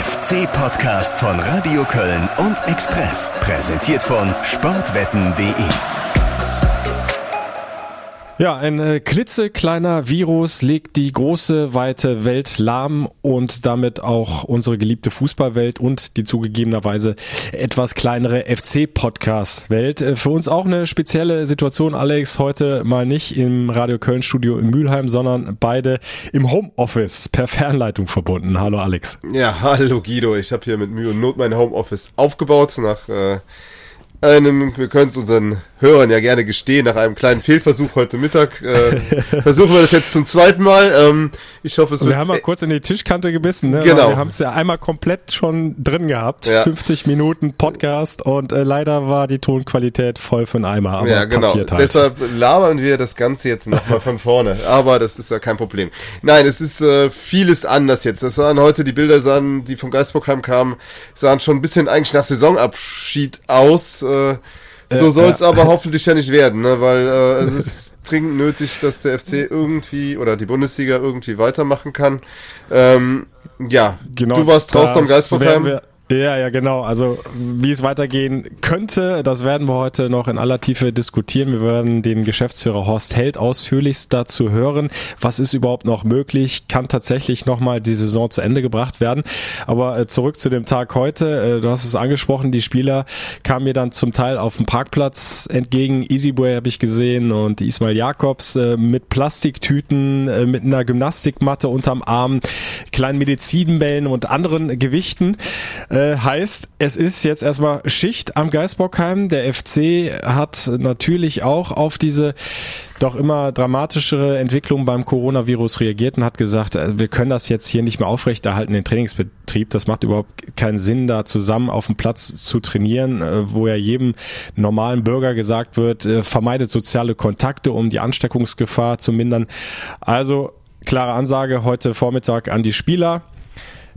FC-Podcast von Radio Köln und Express. Präsentiert von sportwetten.de. Ja, ein äh, klitzekleiner Virus legt die große, weite Welt lahm und damit auch unsere geliebte Fußballwelt und die zugegebenerweise etwas kleinere FC-Podcast-Welt. Äh, für uns auch eine spezielle Situation, Alex, heute mal nicht im Radio Köln Studio in Mülheim, sondern beide im Homeoffice per Fernleitung verbunden. Hallo Alex. Ja, hallo Guido. Ich habe hier mit Mühe und Not mein Homeoffice aufgebaut nach äh, einem, wir können es unseren Hörern ja gerne gestehen, nach einem kleinen Fehlversuch heute Mittag, äh, versuchen wir das jetzt zum zweiten Mal. Ähm, ich hoffe, es wir wird. Wir haben mal kurz in die Tischkante gebissen, ne? Genau. Wir haben es ja einmal komplett schon drin gehabt. Ja. 50 Minuten Podcast und äh, leider war die Tonqualität voll für den Eimer. Aber ja, genau. Passiert halt. Deshalb labern wir das Ganze jetzt nochmal von vorne. Aber das ist ja kein Problem. Nein, es ist äh, vieles anders jetzt. Das sahen heute die Bilder sahen, die vom Geistbockheim kamen, sahen schon ein bisschen eigentlich nach Saisonabschied aus. Äh, so soll es ja. aber hoffentlich ja nicht werden, ne? weil äh, es ist dringend nötig, dass der FC irgendwie oder die Bundesliga irgendwie weitermachen kann. Ähm, ja, genau, du warst draußen am Geistbockheim. Ja, ja, genau. Also wie es weitergehen könnte, das werden wir heute noch in aller Tiefe diskutieren. Wir werden den Geschäftsführer Horst Held ausführlichst dazu hören. Was ist überhaupt noch möglich? Kann tatsächlich nochmal die Saison zu Ende gebracht werden? Aber äh, zurück zu dem Tag heute. Äh, du hast es angesprochen, die Spieler kamen mir dann zum Teil auf dem Parkplatz entgegen. Easyboy habe ich gesehen und Ismail Jakobs äh, mit Plastiktüten, mit einer Gymnastikmatte unterm Arm, kleinen Medizinbällen und anderen Gewichten. Äh, heißt, es ist jetzt erstmal Schicht am Geisbockheim. Der FC hat natürlich auch auf diese doch immer dramatischere Entwicklung beim Coronavirus reagiert und hat gesagt, äh, wir können das jetzt hier nicht mehr aufrechterhalten, den Trainingsbetrieb. Das macht überhaupt keinen Sinn, da zusammen auf dem Platz zu trainieren, äh, wo ja jedem normalen Bürger gesagt wird, vermeidet soziale Kontakte, um die Ansteckungsgefahr zu mindern. Also klare Ansage heute Vormittag an die Spieler.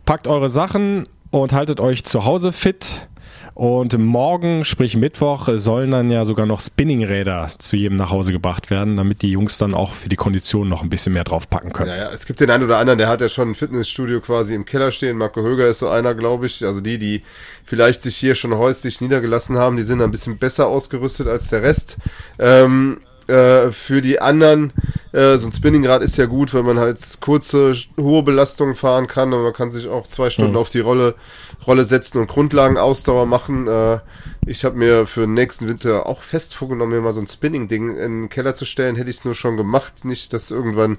Packt eure Sachen, und haltet euch zu Hause fit. Und morgen, sprich Mittwoch, sollen dann ja sogar noch Spinningräder zu jedem nach Hause gebracht werden, damit die Jungs dann auch für die Konditionen noch ein bisschen mehr draufpacken können. Ja, ja, es gibt den einen oder anderen, der hat ja schon ein Fitnessstudio quasi im Keller stehen. Marco Höger ist so einer, glaube ich. Also die, die vielleicht sich hier schon häuslich niedergelassen haben, die sind ein bisschen besser ausgerüstet als der Rest. Ähm, äh, für die anderen, äh, so ein Spinningrad ist ja gut, weil man halt kurze, hohe Belastungen fahren kann und man kann sich auch zwei Stunden mhm. auf die Rolle, Rolle setzen und Grundlagenausdauer machen. Äh, ich habe mir für den nächsten Winter auch fest vorgenommen, mir mal so ein Spinning-Ding in den Keller zu stellen. Hätte ich es nur schon gemacht. Nicht, dass irgendwann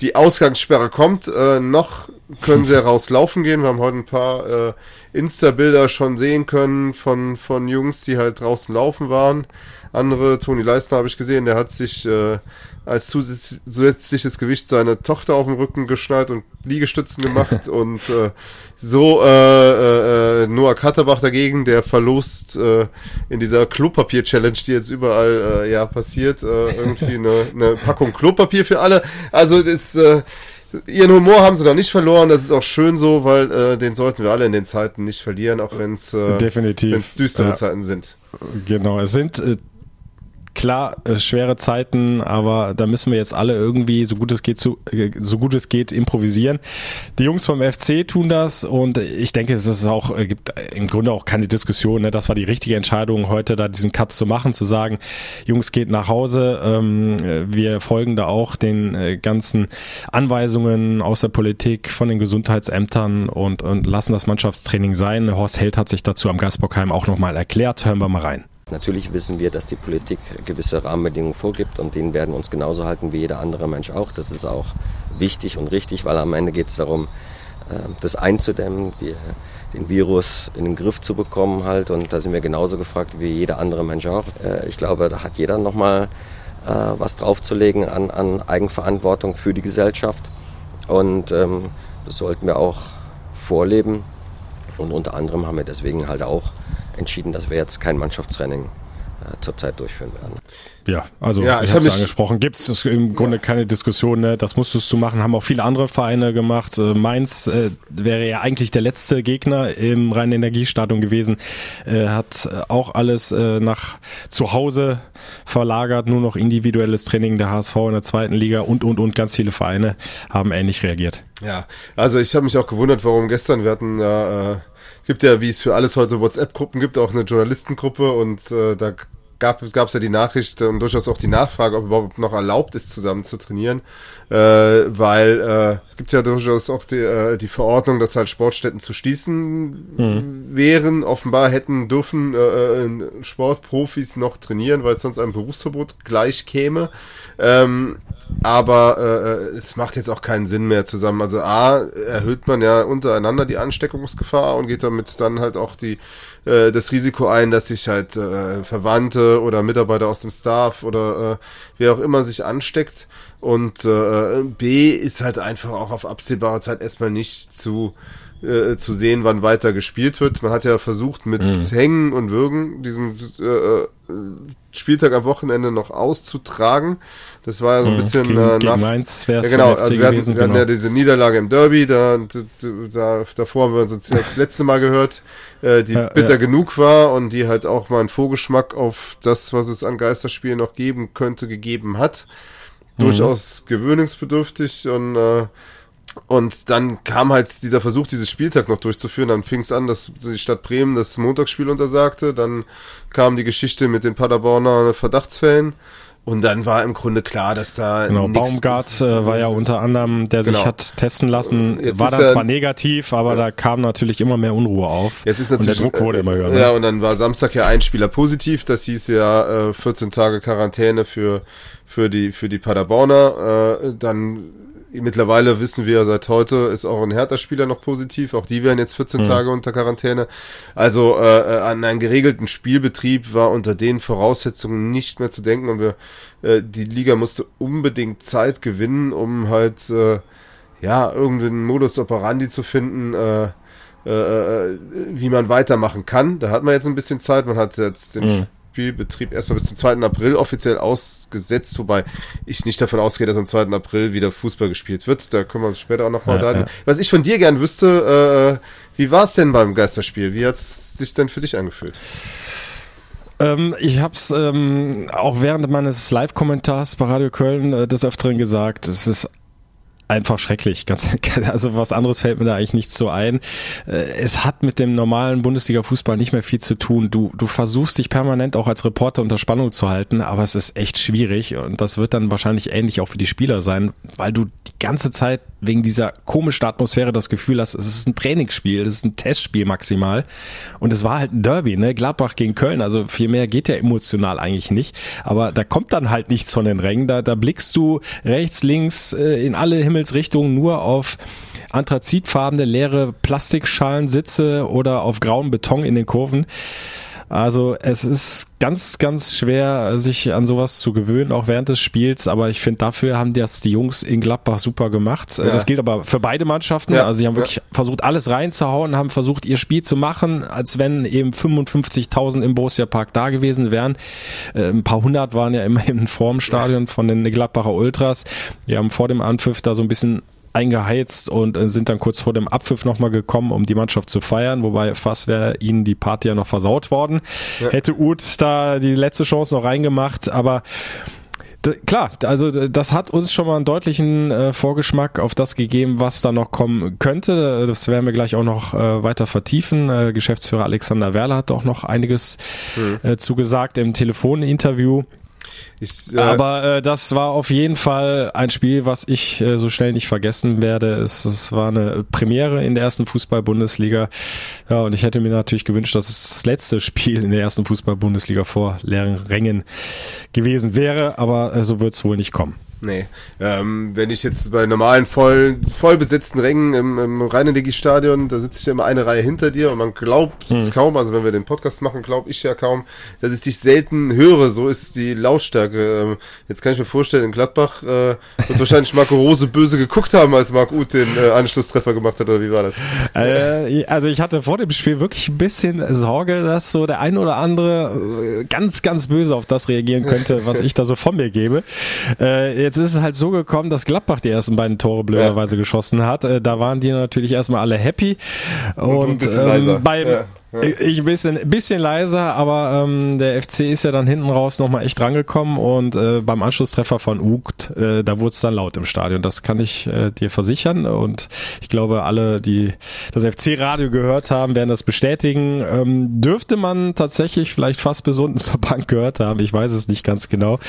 die Ausgangssperre kommt. Äh, noch können sie rauslaufen gehen. Wir haben heute ein paar äh, Insta-Bilder schon sehen können von, von Jungs, die halt draußen laufen waren. Andere, Toni Leistner habe ich gesehen, der hat sich äh, als zusätzliches Gewicht seine Tochter auf den Rücken geschnallt und Liegestützen gemacht und äh, so äh, äh, Noah Katterbach dagegen, der verlost äh, in dieser Klopapier-Challenge, die jetzt überall äh, ja passiert, äh, irgendwie eine, eine Packung Klopapier für alle. Also das äh, Ihren Humor haben sie noch nicht verloren, das ist auch schön so, weil äh, den sollten wir alle in den Zeiten nicht verlieren, auch wenn es äh, düstere ja. Zeiten sind. Genau, es sind äh, klar, äh, schwere Zeiten, aber da müssen wir jetzt alle irgendwie, so gut es geht, zu, äh, so gut es geht, improvisieren. Die Jungs vom FC tun das und ich denke, es ist auch, äh, gibt im Grunde auch keine Diskussion. Ne? Das war die richtige Entscheidung, heute da diesen Cut zu machen, zu sagen, Jungs geht nach Hause, ähm, wir folgen da auch den ganzen Anweisungen aus der Politik, von den Gesundheitsämtern und, und lassen das Mannschaftstraining sein. Horst Held hat sich dazu am Gasbockheim auch nochmal erklärt. Hören wir mal rein. Natürlich wissen wir, dass die Politik gewisse Rahmenbedingungen vorgibt und denen werden uns genauso halten wie jeder andere Mensch auch. Das ist auch wichtig und richtig, weil am Ende geht es darum, äh, das einzudämmen, die, den Virus in den Griff zu bekommen halt. Und da sind wir genauso gefragt wie jeder andere Mensch auch. Äh, ich glaube, da hat jeder nochmal äh, was draufzulegen an, an Eigenverantwortung für die Gesellschaft. Und ähm, das sollten wir auch vorleben. Und unter anderem haben wir deswegen halt auch entschieden, dass wir jetzt kein Mannschaftstraining äh, zurzeit durchführen werden. Ja, also Ja, ich ich hab habe es angesprochen. Gibt es im Grunde keine Diskussion, ne? das musstest du machen, haben auch viele andere Vereine gemacht. Äh, Mainz äh, wäre ja eigentlich der letzte Gegner im reinen Energiestadion gewesen, äh, hat äh, auch alles äh, nach zu Hause verlagert, nur noch individuelles Training der HSV in der zweiten Liga und, und, und ganz viele Vereine haben ähnlich reagiert. Ja, also ich habe mich auch gewundert, warum gestern, wir hatten ja, äh, gibt ja, wie es für alles heute WhatsApp-Gruppen gibt, auch eine Journalistengruppe und äh, da gab es ja die Nachricht und durchaus auch die Nachfrage, ob überhaupt noch erlaubt ist, zusammen zu trainieren, äh, weil äh, es gibt ja durchaus auch die, äh, die Verordnung, dass halt Sportstätten zu schließen wären. Offenbar hätten dürfen äh, äh, Sportprofis noch trainieren, weil es sonst einem Berufsverbot gleich käme. Ähm, aber äh, es macht jetzt auch keinen Sinn mehr zusammen. Also A, erhöht man ja untereinander die Ansteckungsgefahr und geht damit dann halt auch die äh, das Risiko ein, dass sich halt äh, Verwandte oder Mitarbeiter aus dem Staff oder äh, wer auch immer sich ansteckt. Und äh, B ist halt einfach auch auf absehbare Zeit erstmal nicht zu äh, zu sehen, wann weiter gespielt wird. Man hat ja versucht, mit Hängen und Würgen diesen äh, äh, Spieltag am Wochenende noch auszutragen. Das war ja so ein bisschen gegen, äh, gegen nach, Mainz ja, genau, also wir hatten, gewesen. wir hatten genau. ja diese Niederlage im Derby, da, da davor haben wir uns jetzt das letzte Mal gehört, äh, die Ja, bitter ja. genug war und die halt auch mal einen Vorgeschmack auf das, was es an Geisterspielen noch geben könnte, gegeben hat. Mhm. Durchaus gewöhnungsbedürftig und äh, und dann kam halt dieser Versuch, dieses Spieltag noch durchzuführen. Dann fing es an, dass die Stadt Bremen das Montagsspiel untersagte. Dann kam die Geschichte mit den Paderborner Verdachtsfällen. Und dann war im Grunde klar, dass da Genau, Baumgart äh, war ja unter anderem, der sich Genau. hat testen lassen, Jetzt war dann zwar negativ, aber da kam natürlich immer mehr Unruhe auf. Jetzt ist und der natürlich Druck wurde immer höher. äh, Ja, Ne? und dann war Samstag ja ein Spieler positiv. Das hieß ja äh, 14 Tage Quarantäne für für die für die Paderborner. Äh, dann mittlerweile wissen wir seit heute ist auch ein Hertha-Spieler noch positiv. Auch die werden jetzt 14 Tage unter Quarantäne. Also äh, äh, an einen geregelten Spielbetrieb war unter den Voraussetzungen nicht mehr zu denken. Und wir äh, die Liga musste unbedingt Zeit gewinnen, um halt äh, ja irgendeinen Modus operandi zu finden. Äh, äh, wie man weitermachen kann. Da hat man jetzt ein bisschen Zeit. Man hat jetzt den Spielbetrieb erstmal bis zum 2. April offiziell ausgesetzt, wobei ich nicht davon ausgehe, dass am 2. April wieder Fußball gespielt wird. Da können wir uns später auch noch mal Ja, unterhalten. ja. Was ich von dir gern wüsste, äh, wie war es denn beim Geisterspiel? Wie hat es sich denn für dich angefühlt? Ähm, ich habe es ähm, auch während meines Live-Kommentars bei Radio Köln äh, des Öfteren gesagt, es ist einfach schrecklich. Ganz, also was anderes fällt mir da eigentlich nicht so ein. Äh, Es hat mit dem normalen Bundesliga-Fußball nicht mehr viel zu tun. Du, du versuchst dich permanent auch als Reporter unter Spannung zu halten, aber es ist echt schwierig und das wird dann wahrscheinlich ähnlich auch für die Spieler sein, weil du ganze Zeit wegen dieser komischen Atmosphäre das Gefühl hast, es ist ein Trainingsspiel, es ist ein Testspiel maximal und es war halt ein Derby, ne? Gladbach gegen Köln, also viel mehr geht ja emotional eigentlich nicht, aber da kommt dann halt nichts von den Rängen, da, da blickst du rechts, links äh, in alle Himmelsrichtungen nur auf anthrazitfarbene leere Plastikschalensitze oder auf grauen Beton in den Kurven. Also es ist ganz, ganz schwer, sich an sowas zu gewöhnen, auch während des Spiels. Aber ich finde, dafür haben das die Jungs in Gladbach super gemacht. Ja. Das gilt aber für beide Mannschaften. Ja. Also sie haben wirklich versucht, alles reinzuhauen, haben versucht, ihr Spiel zu machen, als wenn eben 55.000 im Borussia Park da gewesen wären. Äh, ein paar hundert waren ja immerhin vorm Stadion von den Gladbacher Ultras. Die haben vor dem Anpfiff da so ein bisschen eingeheizt und äh, sind dann kurz vor dem Abpfiff nochmal gekommen, um die Mannschaft zu feiern, wobei fast wäre ihnen die Party ja noch versaut worden. Hätte Uth da die letzte Chance noch reingemacht, aber klar, also das hat uns schon mal einen deutlichen äh, Vorgeschmack auf das gegeben, was da noch kommen könnte. Das werden wir gleich auch noch äh, weiter vertiefen. Äh, Geschäftsführer Alexander Werler hat auch noch einiges äh, zugesagt im Telefoninterview. Ich, äh, Aber äh, das war auf jeden Fall ein Spiel, was ich äh, so schnell nicht vergessen werde. Es, es war eine Premiere in der ersten Fußball-Bundesliga. Ja, und ich hätte mir natürlich gewünscht, dass es das letzte Spiel in der ersten Fußball-Bundesliga vor leeren Rängen gewesen wäre. Aber äh, so wird es wohl nicht kommen. Nee. Ähm, wenn ich jetzt bei normalen voll, voll besetzten Rängen im, im Rheinendigi-Stadion, da sitze ich ja immer eine Reihe hinter dir und man glaubt es hm. kaum, also wenn wir den Podcast machen, glaube ich ja kaum, dass ich dich selten höre, so ist die Lautstärke. Ähm, jetzt kann ich mir vorstellen, in Gladbach äh, wird wahrscheinlich Marco Rose böse geguckt haben, als Marc Uth den äh, Anschlusstreffer gemacht hat, oder wie war das? Äh, also ich hatte vor dem Spiel wirklich ein bisschen Sorge, dass so der ein oder andere äh, ganz, ganz böse auf das reagieren könnte, was ich da so von mir gebe. Äh, jetzt ist es halt so gekommen, dass Gladbach die ersten beiden Tore blöderweise ja. geschossen hat. Äh, da waren die natürlich erstmal alle happy. Und, und ähm, beim, ja. Ich ein bisschen, bisschen leiser, aber ähm, der FC ist ja dann hinten raus nochmal echt rangekommen und äh, beim Anschlusstreffer von Ugt, äh, da wurde es dann laut im Stadion. Das kann ich äh, dir versichern und ich glaube, alle, die das FC-Radio gehört haben, werden das bestätigen. Ähm, dürfte man tatsächlich vielleicht fast bis unten zur Bank gehört haben, ich weiß es nicht ganz genau.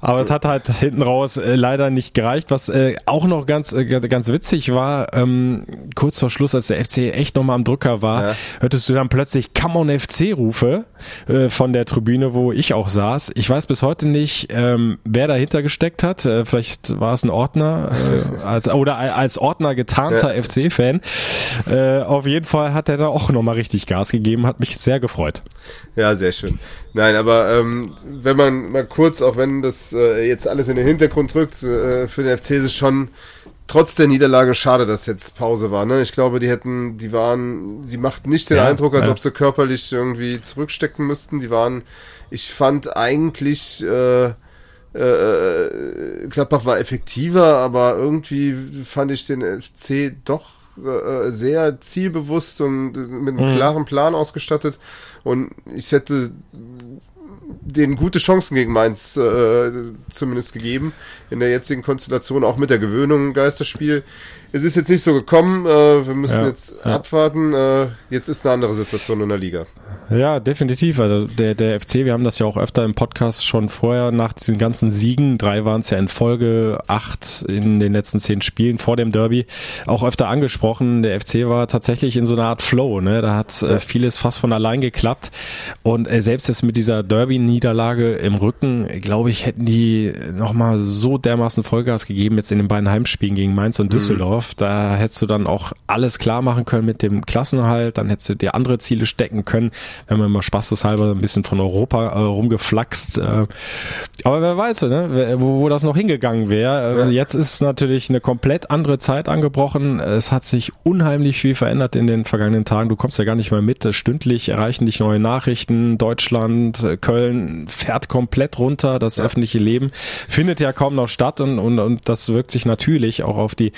Aber es hat halt hinten raus äh, leider nicht gereicht. Was äh, auch noch ganz äh, ganz witzig war, ähm, kurz vor Schluss, als der FC echt nochmal am Drücker war, ja. hörtest du dann plötzlich Come on FC Rufe äh, von der Tribüne, wo ich auch saß. Ich weiß bis heute nicht, ähm, wer dahinter gesteckt hat. Äh, vielleicht war es ein Ordner äh, als, oder als Ordner getarnter ja. FC-Fan. Äh, auf jeden Fall hat er da auch nochmal richtig Gas gegeben, hat mich sehr gefreut. Ja, sehr schön. Nein, aber ähm, wenn man mal kurz, auch wenn das äh, jetzt alles in den Hintergrund rückt, äh, für den FC ist es schon trotz der Niederlage schade, dass jetzt Pause war. Ne? Ich glaube, die hätten, die waren, die machten nicht den ja, Eindruck, als ja. ob sie körperlich irgendwie zurückstecken müssten. Die waren, ich fand eigentlich, äh, äh, äh Gladbach war effektiver, aber irgendwie fand ich den FC doch äh, sehr zielbewusst und mit einem mhm. klaren Plan ausgestattet. Und ich hätte denen gute Chancen gegen Mainz äh, zumindest gegeben. In der jetzigen Konstellation, auch mit der Gewöhnung Geisterspiel. Es ist jetzt nicht so gekommen. Äh, wir müssen ja, jetzt ja. abwarten. Äh, jetzt ist eine andere Situation in der Liga. Ja, definitiv. Also der, der FC, wir haben das ja auch öfter im Podcast schon vorher nach diesen ganzen Siegen, drei waren es ja in Folge, acht in den letzten zehn Spielen vor dem Derby, auch öfter angesprochen. Der FC war tatsächlich in so einer Art Flow. Ne? Da hat äh, vieles fast von allein geklappt. Und äh, selbst jetzt mit dieser Derby-Niederlage im Rücken, glaube ich, hätten die nochmal so dermaßen Vollgas gegeben, jetzt in den beiden Heimspielen gegen Mainz und mhm. Düsseldorf. Da hättest du dann auch alles klar machen können mit dem Klassenhalt, dann hättest du dir andere Ziele stecken können wenn man mal spaßeshalber ein bisschen von Europa äh, rumgeflaxt. Äh, aber wer weiß, ne, wo, wo das noch hingegangen wäre. Äh, jetzt ist natürlich eine komplett andere Zeit angebrochen. Es hat sich unheimlich viel verändert in den vergangenen Tagen. Du kommst ja gar nicht mehr mit. Stündlich erreichen dich neue Nachrichten. Deutschland, äh, Köln fährt komplett runter. Das ja. öffentliche Leben findet ja kaum noch statt und, und, und das wirkt sich natürlich auch auf die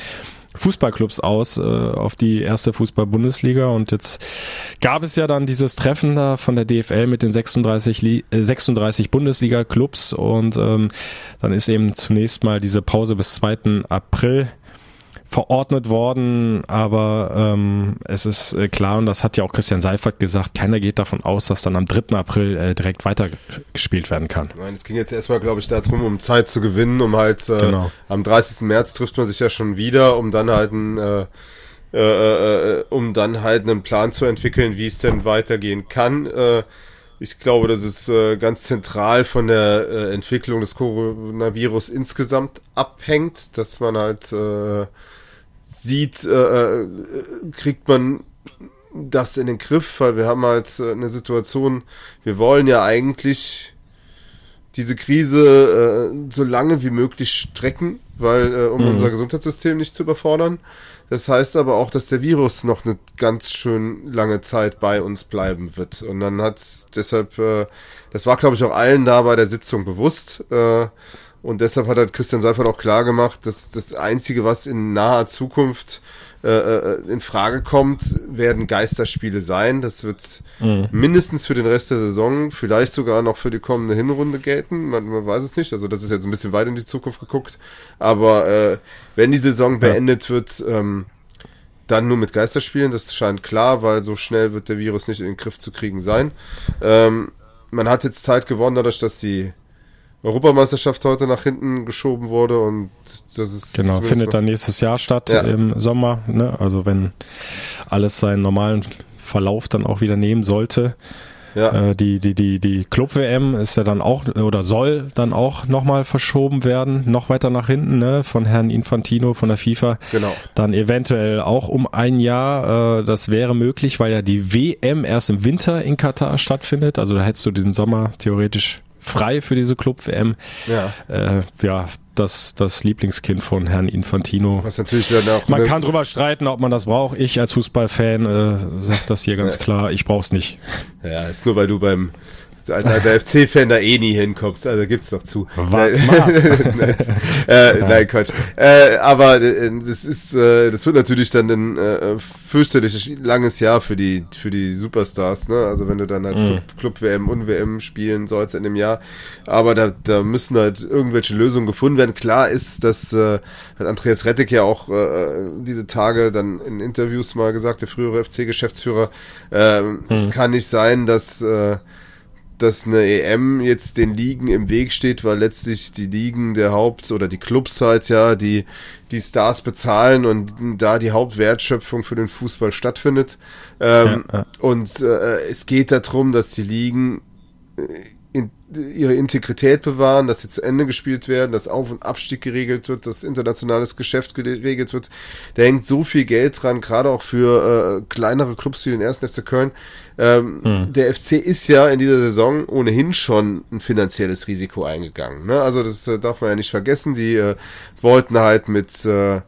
Fußballclubs aus äh, auf die erste Fußball-Bundesliga und jetzt gab es ja dann dieses Treffen da von der DFL mit den 36, äh, 36 Bundesliga-Clubs und ähm, dann ist eben zunächst mal diese Pause bis 2. April verordnet worden, aber ähm, es ist äh, klar, und das hat ja auch Christian Seifert gesagt, keiner geht davon aus, dass dann am 3. April äh, direkt weitergespielt werden kann. Nein, es ging jetzt erstmal, glaube ich, darum, um Zeit zu gewinnen, um halt äh, genau. am 30. März trifft man sich ja schon wieder, um dann halt ein äh, äh, äh, um dann halt einen Plan zu entwickeln, wie es denn weitergehen kann. Äh, ich glaube, das ist äh, ganz zentral von der äh, Entwicklung des Coronavirus insgesamt abhängt, dass man halt äh, sieht, äh, äh, kriegt man das in den Griff, weil wir haben halt äh, eine Situation, wir wollen ja eigentlich diese Krise äh, so lange wie möglich strecken, weil äh, um mhm. unser Gesundheitssystem nicht zu überfordern. Das heißt aber auch, dass der Virus noch eine ganz schön lange Zeit bei uns bleiben wird. Und dann hat deshalb, äh, das war glaube ich auch allen da bei der Sitzung bewusst. Äh, und deshalb hat halt Christian Seifert auch klar gemacht, dass das Einzige, was in naher Zukunft äh, äh, in Frage kommt, werden Geisterspiele sein. Das wird mhm. mindestens für den Rest der Saison, vielleicht sogar noch für die kommende Hinrunde gelten. Man, man, weiß es nicht. Also das ist jetzt ein bisschen weit in die Zukunft geguckt. Aber äh, wenn die Saison ja. beendet wird, ähm, dann nur mit Geisterspielen. Das scheint klar, weil so schnell wird der Virus nicht in den Griff zu kriegen sein. Ähm, man hat jetzt Zeit gewonnen, dadurch, dass die Europameisterschaft heute nach hinten geschoben wurde und das ist genau findet dann nächstes Jahr statt ja. im Sommer, ne? Also wenn alles seinen normalen Verlauf dann auch wieder nehmen sollte. Ja. Äh, die, die, die, die Club-WM ist ja dann auch oder soll dann auch nochmal verschoben werden, noch weiter nach hinten, ne, von Herrn Infantino von der FIFA. Genau. Dann eventuell auch um ein Jahr. Äh, das wäre möglich, weil ja die WM erst im Winter in Katar stattfindet. Also da hättest du diesen Sommer theoretisch frei für diese Club-WM. Ja. Äh, ja, das, das Lieblingskind von Herrn Infantino. Was natürlich dann auch man kann drüber streiten, ob man das braucht. Ich als Fußballfan äh, sage das hier ganz klar, ich brauch's nicht. Ja, ist nur weil du beim als alter FC-Fan da eh nie hinkommst. Also gibt's doch zu. Warte mal. nein, äh, nein, Quatsch. Äh, aber äh, das ist, äh, das wird natürlich dann ein äh, fürchterlich langes Jahr für die für die Superstars. Ne? Also wenn du dann halt mhm. Club, WM und WM spielen sollst in dem Jahr. Aber da, da müssen halt irgendwelche Lösungen gefunden werden. Klar ist, dass äh, hat Andreas Rettig ja auch äh, diese Tage dann in Interviews mal gesagt, der frühere FC-Geschäftsführer, äh, mhm. es kann nicht sein, dass äh, dass eine EM jetzt den Ligen im Weg steht, weil letztlich die Ligen der Haupt- oder die Clubs halt ja die, die Stars bezahlen und da die Hauptwertschöpfung für den Fußball stattfindet. Ähm, ja, ja. Und äh, es geht darum, dass die Ligen äh, ihre Integrität bewahren, dass sie zu Ende gespielt werden, dass Auf- und Abstieg geregelt wird, dass internationales Geschäft geregelt wird. Da hängt so viel Geld dran, gerade auch für äh, kleinere Clubs wie den 1. FC Köln. Ähm, mhm. Der FC ist ja in dieser Saison ohnehin schon ein finanzielles Risiko eingegangen. Ne? Also das äh, darf man ja nicht vergessen. Die äh, wollten halt mit, äh,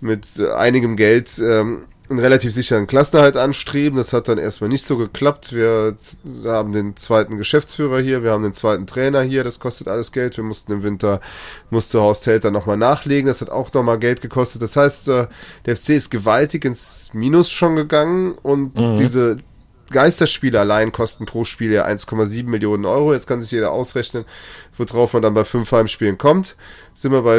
mit einigem Geld ähm, einen relativ sicheren Klassenerhalt anstreben. Das hat dann erstmal nicht so geklappt. Wir haben den zweiten Geschäftsführer hier, wir haben den zweiten Trainer hier, das kostet alles Geld. Wir mussten im Winter, musste Horst Held dann nochmal nachlegen, das hat auch nochmal Geld gekostet. Das heißt, äh, der FC ist gewaltig ins Minus schon gegangen und mhm. diese Geisterspiele allein kosten pro Spiel ja 1,7 Millionen Euro. Jetzt kann sich jeder ausrechnen, worauf man dann bei fünf Heimspielen kommt. Sind wir bei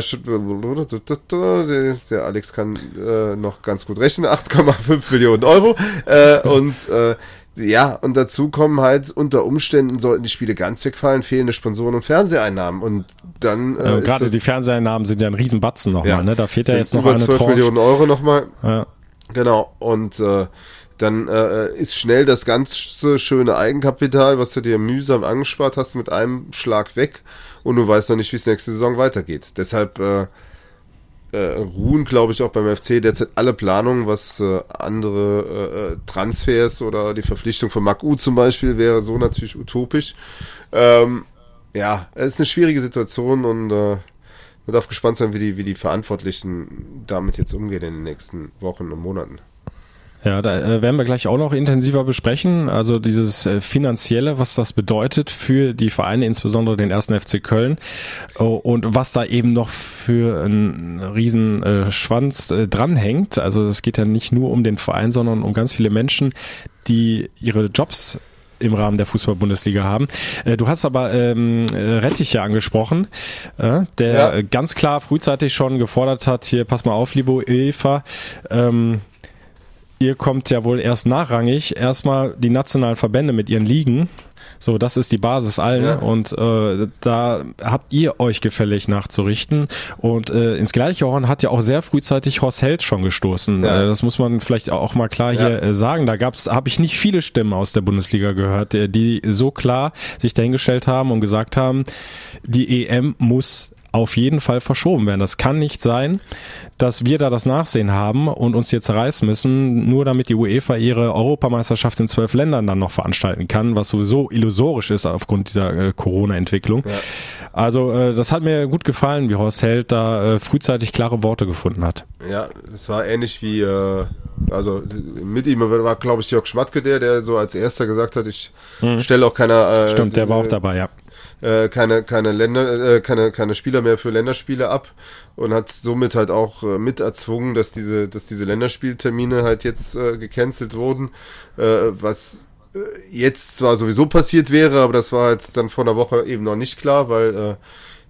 der Alex kann äh, noch ganz gut rechnen, 8,5 Millionen Euro. Äh, und äh, ja, und dazu kommen halt unter Umständen sollten die Spiele ganz wegfallen, fehlende Sponsoren und Fernseheinnahmen. Und dann äh, ja, gerade die Fernseheinnahmen sind ja ein Riesenbatzen nochmal, ja, ne? Da fehlt ja jetzt noch über eine 12 Tranche. Millionen Euro nochmal. Ja. Genau. Und äh, dann äh, ist schnell das ganz schöne Eigenkapital, was du dir mühsam angespart hast, mit einem Schlag weg und du weißt noch nicht, wie es nächste Saison weitergeht. Deshalb äh, äh, ruhen, glaube ich, auch beim FC derzeit alle Planungen, was äh, andere äh, äh Transfers oder die Verpflichtung von Marc U zum Beispiel wäre so natürlich utopisch. Ähm, ja, es ist eine schwierige Situation und äh, man darf gespannt sein, wie die, wie die Verantwortlichen damit jetzt umgehen in den nächsten Wochen und Monaten. Ja, da äh, werden wir gleich auch noch intensiver besprechen. Also dieses äh, finanzielle, was das bedeutet für die Vereine, insbesondere den ersten FC Köln oh, und was da eben noch für einen riesen äh, Schwanz dranhängt. Also es geht ja nicht nur um den Verein, sondern um ganz viele Menschen, die ihre Jobs im Rahmen der Fußball-Bundesliga haben. Du hast aber ähm, Rettich ja angesprochen, äh, der ja. ganz klar frühzeitig schon gefordert hat, hier pass mal auf, liebe UEFA, ähm, ihr kommt ja wohl erst nachrangig. Erstmal die nationalen Verbände mit ihren Ligen. So, das ist die Basis allen ja. und äh, da habt ihr euch gefällig nachzurichten. Und äh, ins gleiche Horn hat ja auch sehr frühzeitig Horst Held schon gestoßen. Ja. Äh, das muss man vielleicht auch mal klar ja. hier äh, sagen. Da gab's, habe ich nicht viele Stimmen aus der Bundesliga gehört, die, die so klar sich dahingestellt haben und gesagt haben, die EM muss auf jeden Fall verschoben werden. Das kann nicht sein, dass wir da das Nachsehen haben und uns jetzt reißen müssen, nur damit die UEFA ihre Europameisterschaft in zwölf Ländern dann noch veranstalten kann, was sowieso illusorisch ist aufgrund dieser äh, Corona-Entwicklung. Ja. Also äh, das hat mir gut gefallen, wie Horst Held da äh, frühzeitig klare Worte gefunden hat. Ja, das war ähnlich wie, äh, also mit ihm war, glaube ich, Jörg Schmatke der, der so als erster gesagt hat, ich mhm. stelle auch keiner... Äh, Stimmt, der war auch dabei, ja äh, keine keine Länder äh, keine keine Spieler mehr für Länderspiele ab und hat somit halt auch äh, mit erzwungen, dass diese dass diese Länderspieltermine halt jetzt äh, gecancelt wurden, äh, was äh, jetzt zwar sowieso passiert wäre, aber das war halt dann vor einer Woche eben noch nicht klar, weil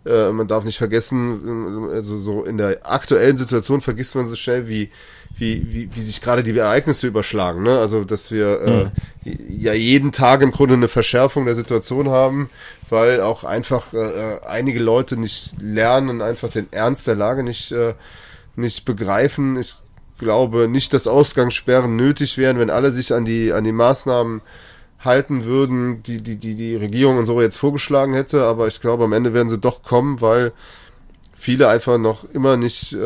äh, äh, man darf nicht vergessen, also so in der aktuellen Situation vergisst man so schnell, wie wie, wie, wie sich gerade die Ereignisse überschlagen. Ne? Also, dass wir äh, mhm. ja jeden Tag im Grunde eine Verschärfung der Situation haben, weil auch einfach äh, einige Leute nicht lernen, einfach den Ernst der Lage nicht, äh, nicht begreifen. Ich glaube nicht, dass Ausgangssperren nötig wären, wenn alle sich an die, an die Maßnahmen halten würden, die, die, die die Regierung und so jetzt vorgeschlagen hätte, aber ich glaube, am Ende werden sie doch kommen, weil viele einfach noch immer nicht äh,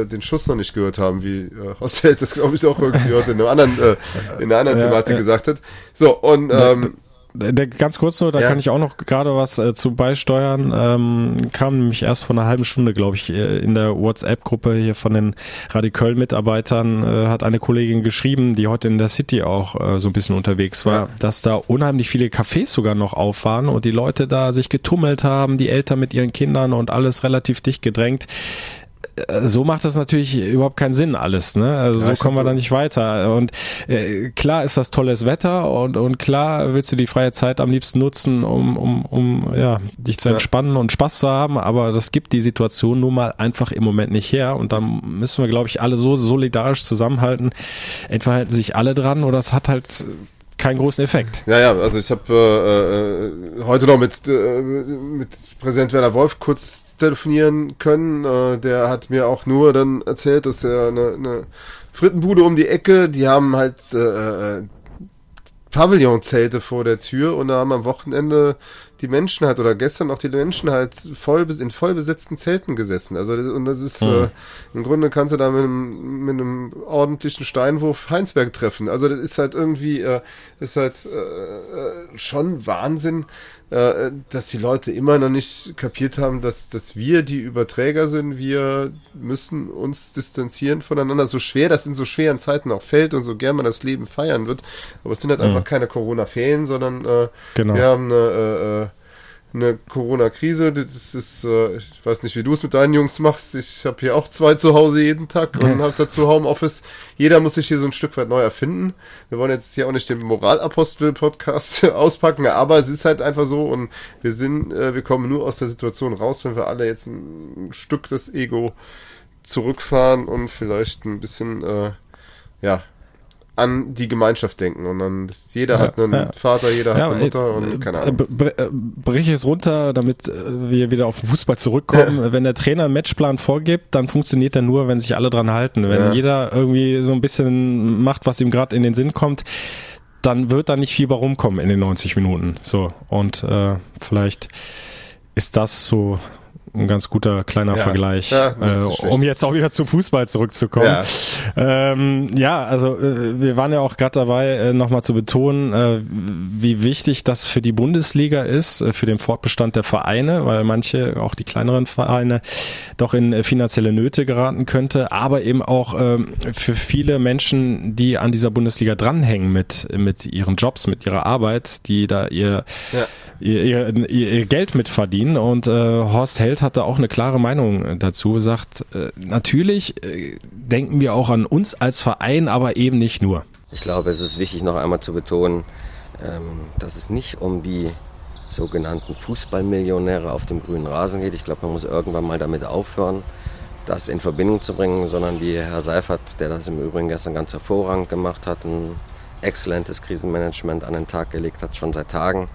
äh den Schuss noch nicht gehört haben, wie äh, Hosselt das glaube ich auch irgendwie heute in, einem anderen, äh, in einer anderen Thematik ja, ja. gesagt hat. So, und ähm, der, ganz kurz nur, da ja. kann ich auch noch gerade was äh, zu beisteuern. Ähm, kam nämlich erst vor einer halben Stunde, glaube ich, äh, in der WhatsApp-Gruppe hier von den Radiköll-Mitarbeitern äh, hat eine Kollegin geschrieben, die heute in der City auch äh, so ein bisschen unterwegs war, ja. dass da unheimlich viele Cafés sogar noch auf waren und die Leute da sich getummelt haben, die Eltern mit ihren Kindern und alles relativ dicht gedrängt so macht das natürlich überhaupt keinen Sinn alles, ne? Also ja, so kommen wir da nicht weiter. Und äh, klar ist das tolles Wetter und, und klar willst du die freie Zeit am liebsten nutzen, um, um, um ja, dich zu entspannen ja. und Spaß zu haben, aber das gibt die Situation nun mal einfach im Moment nicht her. Und da müssen wir, glaube ich, alle so solidarisch zusammenhalten. Entweder halten sich alle dran oder es hat halt keinen großen Effekt. Ja, ja, also ich habe äh, äh, heute noch mit, äh, mit Präsident Werner Wolf kurz telefonieren können. Äh, der hat mir auch nur dann erzählt, dass er eine, eine Frittenbude um die Ecke, die haben halt äh, äh Pavillonzelte vor der Tür und da haben am Wochenende die Menschen halt oder gestern auch die Menschen halt voll in voll besetzten Zelten gesessen. Also und das ist mhm. äh, im Grunde kannst du da mit einem, mit einem ordentlichen Steinwurf Heinsberg treffen. Also das ist halt irgendwie äh, ist halt äh, äh schon Wahnsinn, äh, dass die Leute immer noch nicht kapiert haben, dass dass wir die Überträger sind. Wir müssen uns distanzieren voneinander. So schwer das in so schweren Zeiten auch fällt und so gern man das Leben feiern wird, aber es sind halt mhm. einfach keine Corona-Ferien, sondern äh, genau. wir haben eine äh, äh eine Corona-Krise. Das ist, äh, ich weiß nicht, wie du es mit deinen Jungs machst. Ich habe hier auch zwei zu Hause jeden Tag und habe dazu Homeoffice. Jeder muss sich hier so ein Stück weit neu erfinden. Wir wollen jetzt hier auch nicht den Moralapostel-Podcast auspacken, aber es ist halt einfach so und wir sind, äh, wir kommen nur aus der Situation raus, wenn wir alle jetzt ein Stück des Ego zurückfahren und vielleicht ein bisschen, äh, ja, an die Gemeinschaft denken und dann jeder ja, hat einen ja. Vater, jeder ja, hat eine Mutter und äh, keine Ahnung. Äh, brich es runter, damit äh, wir wieder auf den Fußball zurückkommen. Wenn der Trainer einen Matchplan vorgibt, dann funktioniert er nur, wenn sich alle dran halten. Wenn jeder irgendwie so ein bisschen macht, was ihm gerade in den Sinn kommt, dann wird da nicht viel bei rumkommen in den 90 Minuten. So und äh, vielleicht ist das so ein ganz guter kleiner ja. Vergleich, ja, äh, um jetzt auch wieder zum Fußball zurückzukommen. Ja, ähm, ja also äh, wir waren ja auch gerade dabei, äh, nochmal zu betonen, äh, wie wichtig das für die Bundesliga ist, äh, für den Fortbestand der Vereine, weil manche, auch die kleineren Vereine, doch in äh, finanzielle Nöte geraten könnte, aber eben auch äh, für viele Menschen, die an dieser Bundesliga dranhängen mit, mit ihren Jobs, mit ihrer Arbeit, die da ihr, ihr, ihr, ihr, Geld mitverdienen und äh, Horst Held hat da auch eine klare Meinung dazu, sagt, äh, natürlich äh, denken wir auch an uns als Verein, aber eben nicht nur. Ich glaube, es ist wichtig noch einmal zu betonen, ähm, dass es nicht um die sogenannten Fußballmillionäre auf dem grünen Rasen geht. Ich glaube, man muss irgendwann mal damit aufhören, das in Verbindung zu bringen, sondern wie Herr Seifert, der das im Übrigen gestern ganz hervorragend gemacht hat, ein exzellentes Krisenmanagement an den Tag gelegt hat, schon seit Tagen,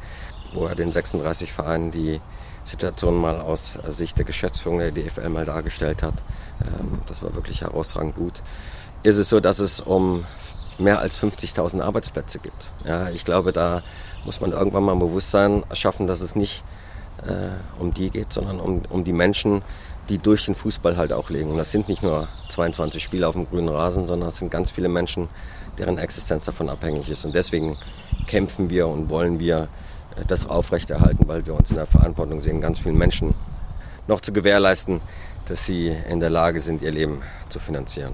wo er den 36 Vereinen die Situation mal aus Sicht der Geschäftsführung der DFL mal dargestellt hat. Ähm, das war wirklich herausragend gut. Ist es so, dass es um mehr als 50.000 Arbeitsplätze gibt. Ja, ich glaube, da muss man irgendwann mal ein Bewusstsein schaffen, dass es nicht äh, um die geht, sondern um, um die Menschen, die durch den Fußball halt auch legen. Und das sind nicht nur 22 Spiele auf dem grünen Rasen, sondern es sind ganz viele Menschen, deren Existenz davon abhängig ist. Und deswegen kämpfen wir und wollen wir das aufrechterhalten, weil wir uns in der Verantwortung sehen, ganz vielen Menschen noch zu gewährleisten, dass sie in der Lage sind, ihr Leben zu finanzieren.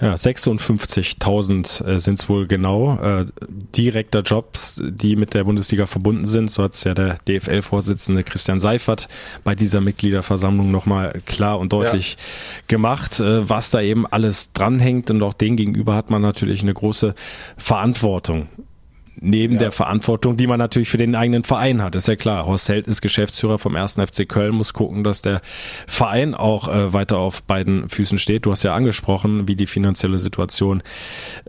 Ja, 56.000 äh, sind es wohl genau. Äh, direkter Jobs, die mit der Bundesliga verbunden sind. So hat es ja der DFL-Vorsitzende Christian Seifert bei dieser Mitgliederversammlung nochmal klar und deutlich ja. gemacht, äh, was da eben alles dranhängt. Und auch denen gegenüber hat man natürlich eine große Verantwortung neben ja. der Verantwortung, die man natürlich für den eigenen Verein hat. Ist ja klar. Horst Held ist Geschäftsführer vom 1. FC Köln, muss gucken, dass der Verein auch äh, weiter auf beiden Füßen steht. Du hast ja angesprochen, wie die finanzielle Situation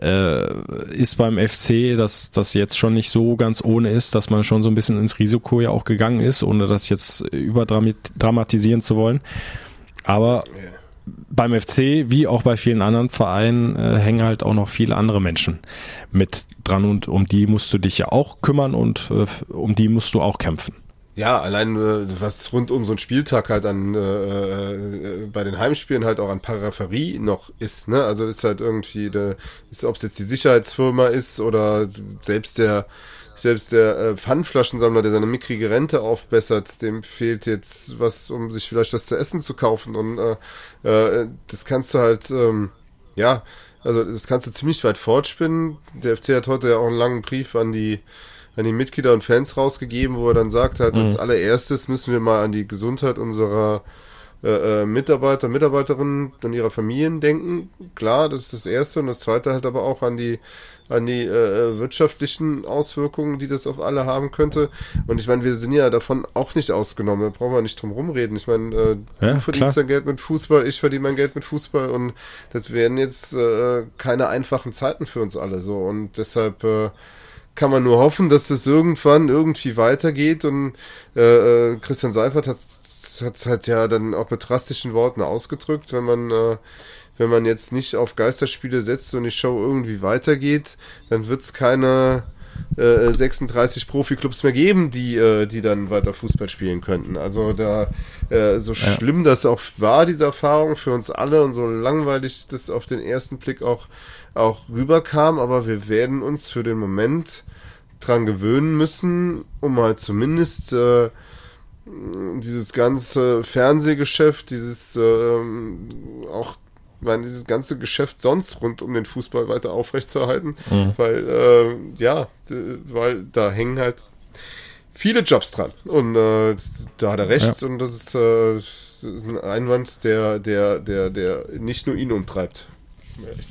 äh, ist beim FC, dass das jetzt schon nicht so ganz ohne ist, dass man schon so ein bisschen ins Risiko ja auch gegangen ist, ohne das jetzt überdramatisieren zu wollen. Aber beim FC, wie auch bei vielen anderen Vereinen, äh, hängen halt auch noch viele andere Menschen mit dran und um die musst du dich ja auch kümmern und äh, um die musst du auch kämpfen. Ja, allein äh, was rund um so einen Spieltag halt an äh, äh, bei den Heimspielen halt auch an Parapherie noch ist, ne? Also ist halt irgendwie, ob es jetzt die Sicherheitsfirma ist oder selbst der selbst der äh, Pfandflaschensammler, der seine mickrige Rente aufbessert, dem fehlt jetzt was, um sich vielleicht was zu essen zu kaufen. Und äh, äh, das kannst du halt, ähm, ja, also das kannst du ziemlich weit fortspinnen. Der FC hat heute ja auch einen langen Brief an die an die Mitglieder und Fans rausgegeben, wo er dann sagt halt, mhm. als allererstes müssen wir mal an die Gesundheit unserer äh, äh, Mitarbeiter, Mitarbeiterinnen und ihrer Familien denken. Klar, das ist das Erste. Und das Zweite halt aber auch an die an die äh, wirtschaftlichen Auswirkungen, die das auf alle haben könnte. Und ich meine, wir sind ja davon auch nicht ausgenommen. Da brauchen wir nicht drum rumreden. Ich meine, äh, ja, du verdienst dein Geld mit Fußball, ich verdiene mein Geld mit Fußball und das werden jetzt äh, keine einfachen Zeiten für uns alle so. Und deshalb äh, kann man nur hoffen, dass das irgendwann irgendwie weitergeht und äh, äh Christian Seifert hat es halt ja dann auch mit drastischen Worten ausgedrückt, wenn man äh, wenn man jetzt nicht auf Geisterspiele setzt und die Show irgendwie weitergeht, dann wird es keine äh, 36 Profiklubs mehr geben, die, äh, die dann weiter Fußball spielen könnten. Also da, äh, so ja. schlimm das auch war, diese Erfahrung für uns alle und so langweilig das auf den ersten Blick auch, auch rüberkam, aber wir werden uns für den Moment dran gewöhnen müssen, um halt zumindest äh, dieses ganze Fernsehgeschäft, dieses äh, auch meine, dieses ganze Geschäft sonst rund um den Fußball weiter aufrechtzuerhalten, mhm. weil, äh, ja, weil da hängen halt viele Jobs dran. Und äh, da hat er recht ja. und das ist, äh, das ist ein Einwand, der, der, der, der nicht nur ihn umtreibt.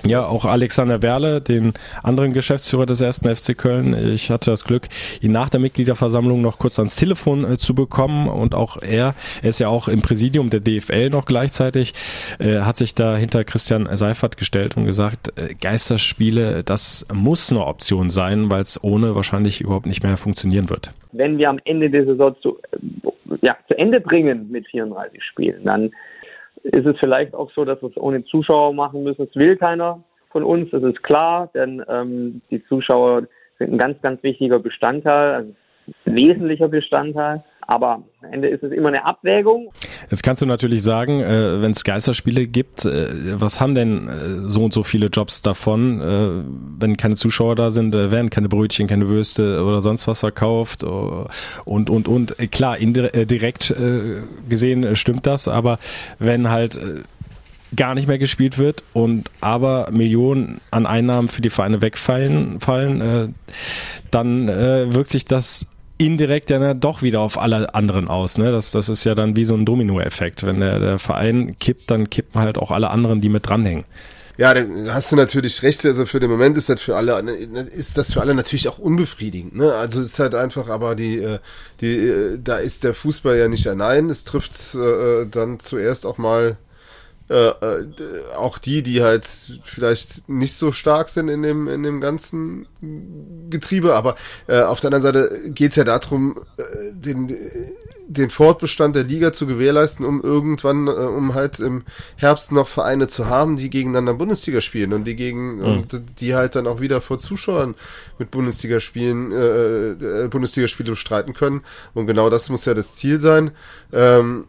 Ja, auch Alexander Werle, den anderen Geschäftsführer des ersten FC Köln. Ich hatte das Glück, ihn nach der Mitgliederversammlung noch kurz ans Telefon äh, zu bekommen und auch er, er ist ja auch im Präsidium der DFL noch gleichzeitig, äh, hat sich da hinter Christian Seifert gestellt und gesagt, äh, Geisterspiele, das muss eine Option sein, weil es ohne wahrscheinlich überhaupt nicht mehr funktionieren wird. Wenn wir am Ende der Saison zu, äh, ja, zu Ende bringen mit 34 Spielen, dann ist es vielleicht auch so, dass wir es ohne Zuschauer machen müssen. Das will keiner von uns, das ist klar, denn ähm, die Zuschauer sind ein ganz, ganz wichtiger Bestandteil, ein wesentlicher Bestandteil. Aber am Ende ist es immer eine Abwägung. Jetzt kannst du natürlich sagen, äh, wenn es Geisterspiele gibt, äh, was haben denn äh, so und so viele Jobs davon, wenn keine Zuschauer da sind, werden keine Brötchen, keine Würste oder sonst was verkauft und und und klar, indirekt gesehen stimmt das, aber wenn halt gar nicht mehr gespielt wird und aber Millionen an Einnahmen für die Vereine wegfallen, fallen, dann wirkt sich das indirekt ja ne, doch wieder auf alle anderen aus. Ne? Das, das ist ja dann wie so ein Dominoeffekt. Wenn der, der Verein kippt, dann kippen halt auch alle anderen, die mit dranhängen. Ja, da hast du natürlich recht. Also für den Moment ist das für alle, ist das für alle natürlich auch unbefriedigend. Ne? Also ist halt einfach, aber die, äh, die, äh, da ist der Fußball ja nicht allein. Es trifft äh, dann zuerst auch mal äh, äh, auch die, die halt vielleicht nicht so stark sind in dem, in dem ganzen Getriebe, aber äh, auf der anderen Seite geht's ja darum, äh, den, den Fortbestand der Liga zu gewährleisten, um irgendwann, äh, um halt im Herbst noch Vereine zu haben, die gegeneinander Bundesliga spielen und die gegen mhm. und die halt dann auch wieder vor Zuschauern mit Bundesliga spielen, äh, äh, Bundesligaspiele bestreiten können. Und genau das muss ja das Ziel sein. Ähm,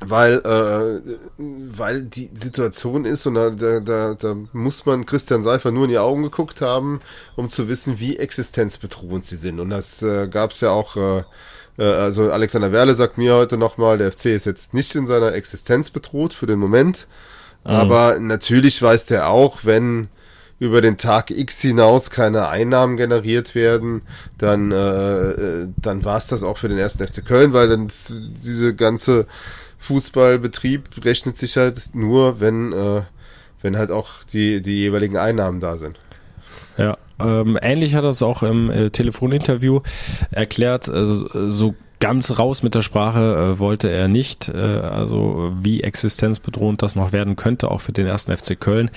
weil äh, weil die Situation ist und da, da, da muss man Christian Seifer nur in die Augen geguckt haben, um zu wissen, wie existenzbedrohend sie sind. Und das äh, gab es ja auch. Äh, äh, also Alexander Werle sagt mir heute nochmal, der FC ist jetzt nicht in seiner Existenz bedroht für den Moment, mhm. aber natürlich weiß der auch, wenn über den Tag X hinaus keine Einnahmen generiert werden, dann äh, äh dann war es das auch für den ersten FC Köln, weil dann diese ganze Fußballbetrieb rechnet sich halt nur, wenn, äh, wenn halt auch die, die jeweiligen Einnahmen da sind. Ja, ähm, ähnlich hat er es auch im äh, Telefoninterview erklärt. Also, so ganz raus mit der Sprache äh, wollte er nicht. Äh, also wie existenzbedrohend das noch werden könnte, auch für den ersten FC Köln.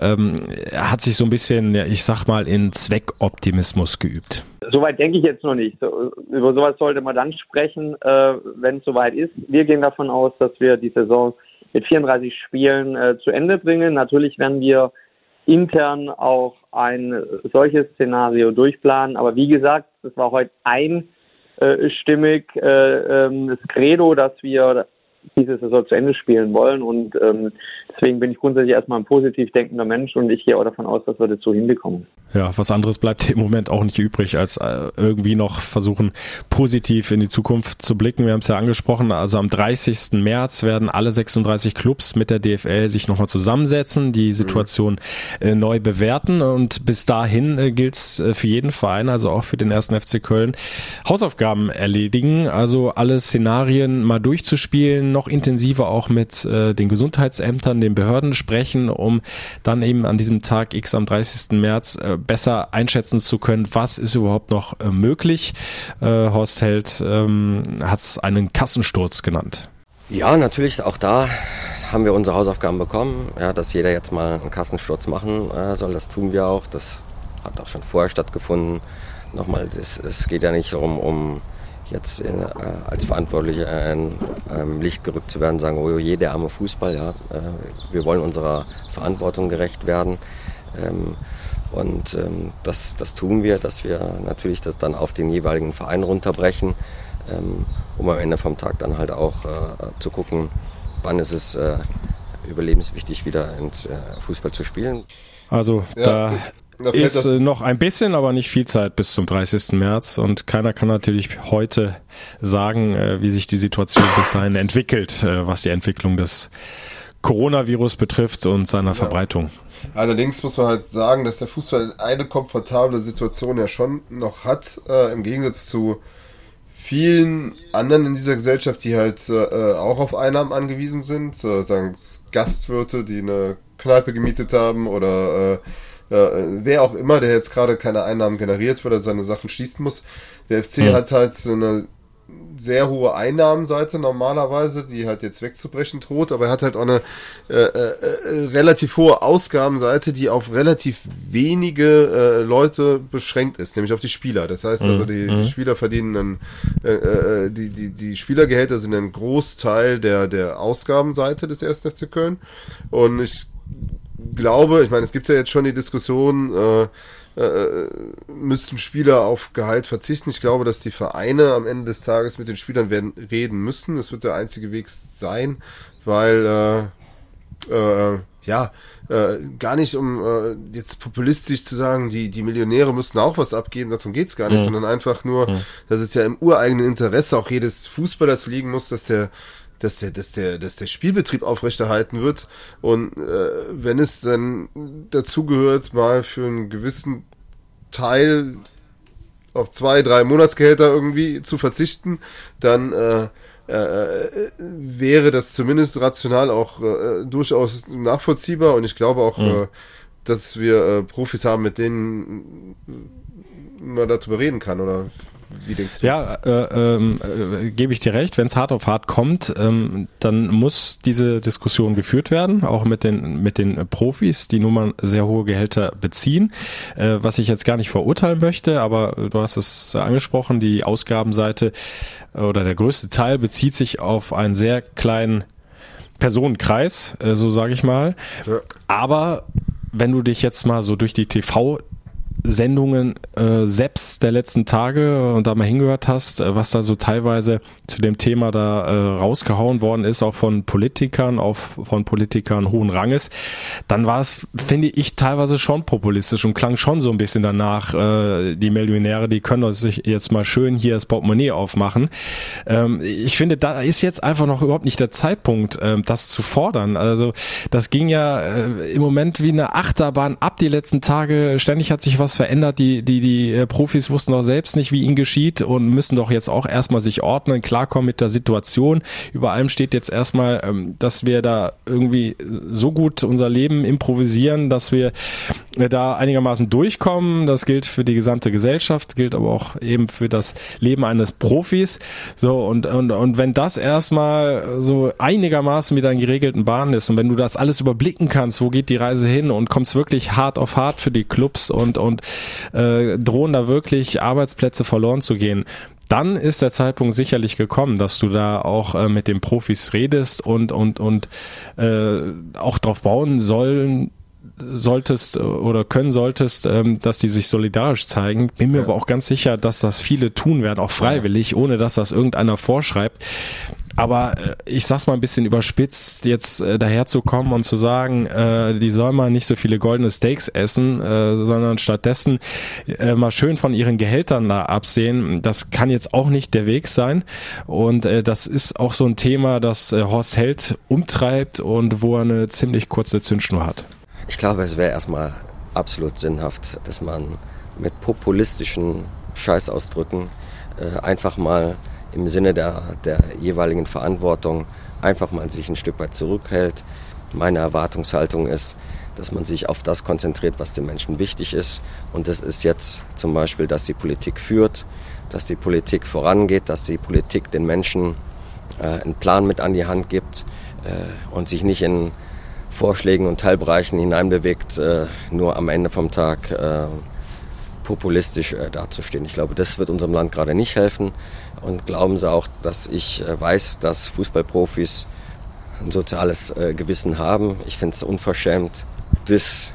Ähm, er hat sich so ein bisschen, ja, ich sag mal, in Zweckoptimismus geübt. Soweit denke ich jetzt noch nicht. So, über sowas sollte man dann sprechen, äh, wenn es soweit ist. Wir gehen davon aus, dass wir die Saison mit 34 Spielen äh, zu Ende bringen. Natürlich werden wir intern auch ein solches Szenario durchplanen. Aber wie gesagt, es war heute einstimmig äh, ähm, das Credo, dass wir diese Saison zu Ende spielen wollen. Und ähm, deswegen bin ich grundsätzlich erstmal ein positiv denkender Mensch und ich gehe auch davon aus, dass wir das so hinbekommen. Ja, was anderes bleibt im Moment auch nicht übrig, als äh, irgendwie noch versuchen, positiv in die Zukunft zu blicken. Wir haben es ja angesprochen, also am 30. März werden alle 36 Clubs mit der DFL sich nochmal zusammensetzen, die Situation äh, neu bewerten und bis dahin äh, gilt es äh, für jeden Verein, also auch für den ersten FC Köln, Hausaufgaben erledigen, also alle Szenarien mal durchzuspielen, noch intensiver auch mit äh, den Gesundheitsämtern, den Behörden sprechen, um dann eben an diesem Tag X am 30. März äh, besser einschätzen zu können, was ist überhaupt noch äh, möglich. Äh, Horst Held ähm, hat es einen Kassensturz genannt. Ja, natürlich, auch da haben wir unsere Hausaufgaben bekommen, ja, dass jeder jetzt mal einen Kassensturz machen äh, soll. Das tun wir auch. Das hat auch schon vorher stattgefunden. Nochmal, es geht ja nicht darum, um jetzt in, äh, als Verantwortlicher in ähm, Licht gerückt zu werden, sagen, oh je, der arme Fußball, ja, äh, wir wollen unserer Verantwortung gerecht werden. Ähm, und ähm, das, das tun wir, dass wir natürlich das dann auf den jeweiligen Verein runterbrechen, ähm, um am Ende vom Tag dann halt auch äh, zu gucken, wann ist es äh, überlebenswichtig, wieder ins äh, Fußball zu spielen. Also ja, da da ist äh, noch ein bisschen, aber nicht viel Zeit bis zum 30. März und keiner kann natürlich heute sagen, äh, wie sich die Situation bis dahin entwickelt, äh, was die Entwicklung des Coronavirus betrifft und seiner ja. Verbreitung. Allerdings muss man halt sagen, dass der Fußball eine komfortable Situation ja schon noch hat, äh, im Gegensatz zu vielen anderen in dieser Gesellschaft, die halt äh, auch auf Einnahmen angewiesen sind, äh, sagen Gastwirte, die eine Kneipe gemietet haben oder wer auch immer, der jetzt gerade keine Einnahmen generiert, weil er seine Sachen schließen muss. Der FC mhm. hat halt so eine sehr hohe Einnahmenseite normalerweise, die halt jetzt wegzubrechen droht, aber er hat halt auch eine äh, äh, äh, relativ hohe Ausgabenseite, die auf relativ wenige äh, Leute beschränkt ist, nämlich auf die Spieler. Das heißt also, die, die mhm. Spieler verdienen äh, äh, die, die, die Spielergehälter sind ein Großteil der, der Ausgabenseite des 1. FC Köln. Und ich glaube, ich meine, es gibt ja jetzt schon die Diskussion, äh, äh, müssten Spieler auf Gehalt verzichten. Ich glaube, dass die Vereine am Ende des Tages mit den Spielern werden reden müssen. Das wird der einzige Weg sein, weil äh, äh, ja äh, gar nicht um äh, jetzt populistisch zu sagen, die die Millionäre müssten auch was abgeben. Darum geht's gar nicht, mhm. sondern einfach nur, mhm. dass es ja im ureigenen Interesse auch jedes Fußballers liegen muss, dass der dass der, dass der, dass der Spielbetrieb aufrechterhalten wird. Und äh, wenn es dann dazu gehört, mal für einen gewissen Teil auf zwei, drei Monatsgehälter irgendwie zu verzichten, dann äh, äh, wäre das zumindest rational auch äh, durchaus nachvollziehbar und ich glaube auch, mhm. äh, dass wir äh, Profis haben, mit denen man darüber reden kann, oder wie denkst du? Ja, äh, ähm, äh, gebe ich dir recht. Wenn es hart auf hart kommt, ähm, dann muss diese Diskussion geführt werden, auch mit den mit den Profis, die nun mal sehr hohe Gehälter beziehen. Äh, was ich jetzt gar nicht verurteilen möchte, aber du hast es angesprochen, die Ausgabenseite oder der größte Teil bezieht sich auf einen sehr kleinen Personenkreis, äh, so sage ich mal. Ja. Aber wenn du dich jetzt mal so durch die TV Sendungen äh, selbst der letzten Tage und da mal hingehört hast, äh, was da so teilweise zu dem Thema da äh, rausgehauen worden ist, auch von Politikern, auch von Politikern hohen Ranges, dann war es, finde ich, teilweise schon populistisch und klang schon so ein bisschen danach, äh, die Millionäre, die können sich jetzt mal schön hier das Portemonnaie aufmachen. Ähm, ich finde, da ist jetzt einfach noch überhaupt nicht der Zeitpunkt, äh, das zu fordern. Also das ging ja äh, im Moment wie eine Achterbahn ab die letzten Tage, ständig hat sich was was verändert. Die, die, die äh, Profis wussten doch selbst nicht, wie ihnen geschieht und müssen doch jetzt auch erstmal sich ordnen, klarkommen mit der Situation. Über allem steht jetzt erstmal, ähm, dass wir da irgendwie so gut unser Leben improvisieren, dass wir da einigermaßen durchkommen. Das gilt für die gesamte Gesellschaft, gilt aber auch eben für das Leben eines Profis. So, und, und, und wenn das erstmal so einigermaßen wieder in geregelten Bahnen ist und wenn du das alles überblicken kannst, wo geht die Reise hin und kommst wirklich hart auf hart für die Clubs und, und äh, drohen da wirklich Arbeitsplätze verloren zu gehen dann ist der Zeitpunkt sicherlich gekommen, dass du da auch äh, mit den Profis redest und und und äh, auch darauf bauen sollen solltest oder können solltest, ähm, dass die sich solidarisch zeigen. Bin mir ja. aber auch ganz sicher, dass das viele tun werden, auch freiwillig, ohne dass das irgendeiner vorschreibt. Aber äh, ich sag's mal ein bisschen überspitzt, jetzt äh, daherzukommen und zu sagen, äh, die sollen mal nicht so viele goldene Steaks essen, äh, sondern stattdessen äh, mal schön von ihren Gehältern da absehen, das kann jetzt auch nicht der Weg sein. Und äh, das ist auch so ein Thema, das äh, Horst Held umtreibt und wo er eine ziemlich kurze Zündschnur hat. Ich glaube, es wäre erstmal absolut sinnhaft, dass man mit populistischen Scheißausdrücken äh, einfach mal im Sinne der, der jeweiligen Verantwortung einfach mal sich ein Stück weit zurückhält. Meine Erwartungshaltung ist, dass man sich auf das konzentriert, was den Menschen wichtig ist. Und das ist jetzt zum Beispiel, dass die Politik führt, dass die Politik vorangeht, dass die Politik den Menschen äh, einen Plan mit an die Hand gibt äh, und sich nicht in Vorschlägen und Teilbereichen hineinbewegt, äh, nur am Ende vom Tag äh, populistisch äh, dazustehen. Ich glaube, das wird unserem Land gerade nicht helfen. Und glauben Sie auch, dass ich weiß, dass Fußballprofis ein soziales Gewissen haben. Ich finde es unverschämt, das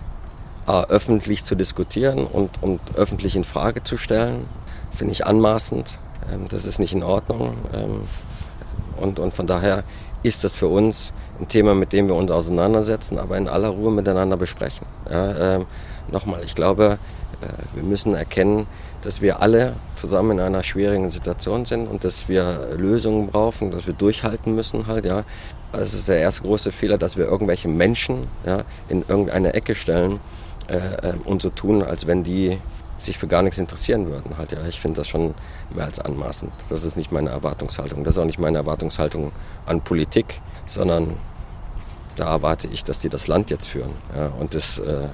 öffentlich zu diskutieren und, und öffentlich in Frage zu stellen. Finde ich anmaßend. Ähm, das ist nicht in Ordnung. Ähm, und, und von daher ist das für uns ein Thema, mit dem wir uns auseinandersetzen, aber in aller Ruhe miteinander besprechen. Ja, ähm, Nochmal, ich glaube, äh, wir müssen erkennen, dass wir alle zusammen in einer schwierigen Situation sind und dass wir Lösungen brauchen, dass wir durchhalten müssen halt, ja. Das ist der erste große Fehler, dass wir irgendwelche Menschen ja, in irgendeine Ecke stellen äh, äh, und so tun, als wenn die sich für gar nichts interessieren würden. Halt, ja. Ich finde das schon mehr als anmaßend. Das ist nicht meine Erwartungshaltung. Das ist auch nicht meine Erwartungshaltung an Politik, sondern da erwarte ich, dass die das Land jetzt führen ja, und das äh, äh,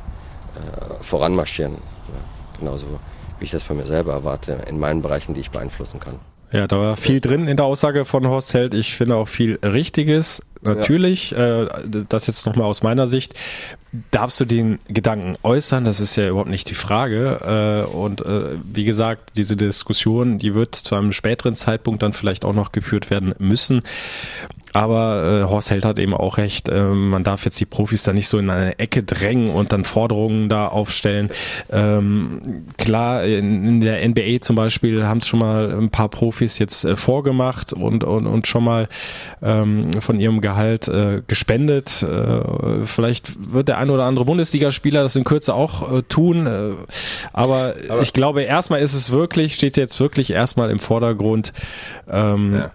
voranmarschieren. Ja. Genauso wie ich das von mir selber erwarte, in meinen Bereichen, die ich beeinflussen kann. Ja, da war viel drin in der Aussage von Horst Held. Ich finde auch viel Richtiges. Natürlich, ja. äh, das jetzt nochmal aus meiner Sicht. Darfst du den Gedanken äußern? Das ist ja überhaupt nicht die Frage. Äh, und äh, wie gesagt, diese Diskussion, die wird zu einem späteren Zeitpunkt dann vielleicht auch noch geführt werden müssen. Aber äh, Horst Held hat eben auch recht, äh, man darf jetzt die Profis da nicht so in eine Ecke drängen und dann Forderungen da aufstellen. Ähm, klar, in, in der NBA zum Beispiel haben es schon mal ein paar Profis jetzt äh, vorgemacht und, und, und schon mal ähm, von ihrem Gehalt äh, gespendet. Äh, vielleicht wird der ein oder andere Bundesligaspieler das in Kürze auch äh, tun. Äh, aber, aber ich glaube, erstmal ist es wirklich, steht jetzt wirklich erstmal im Vordergrund. Ähm, ja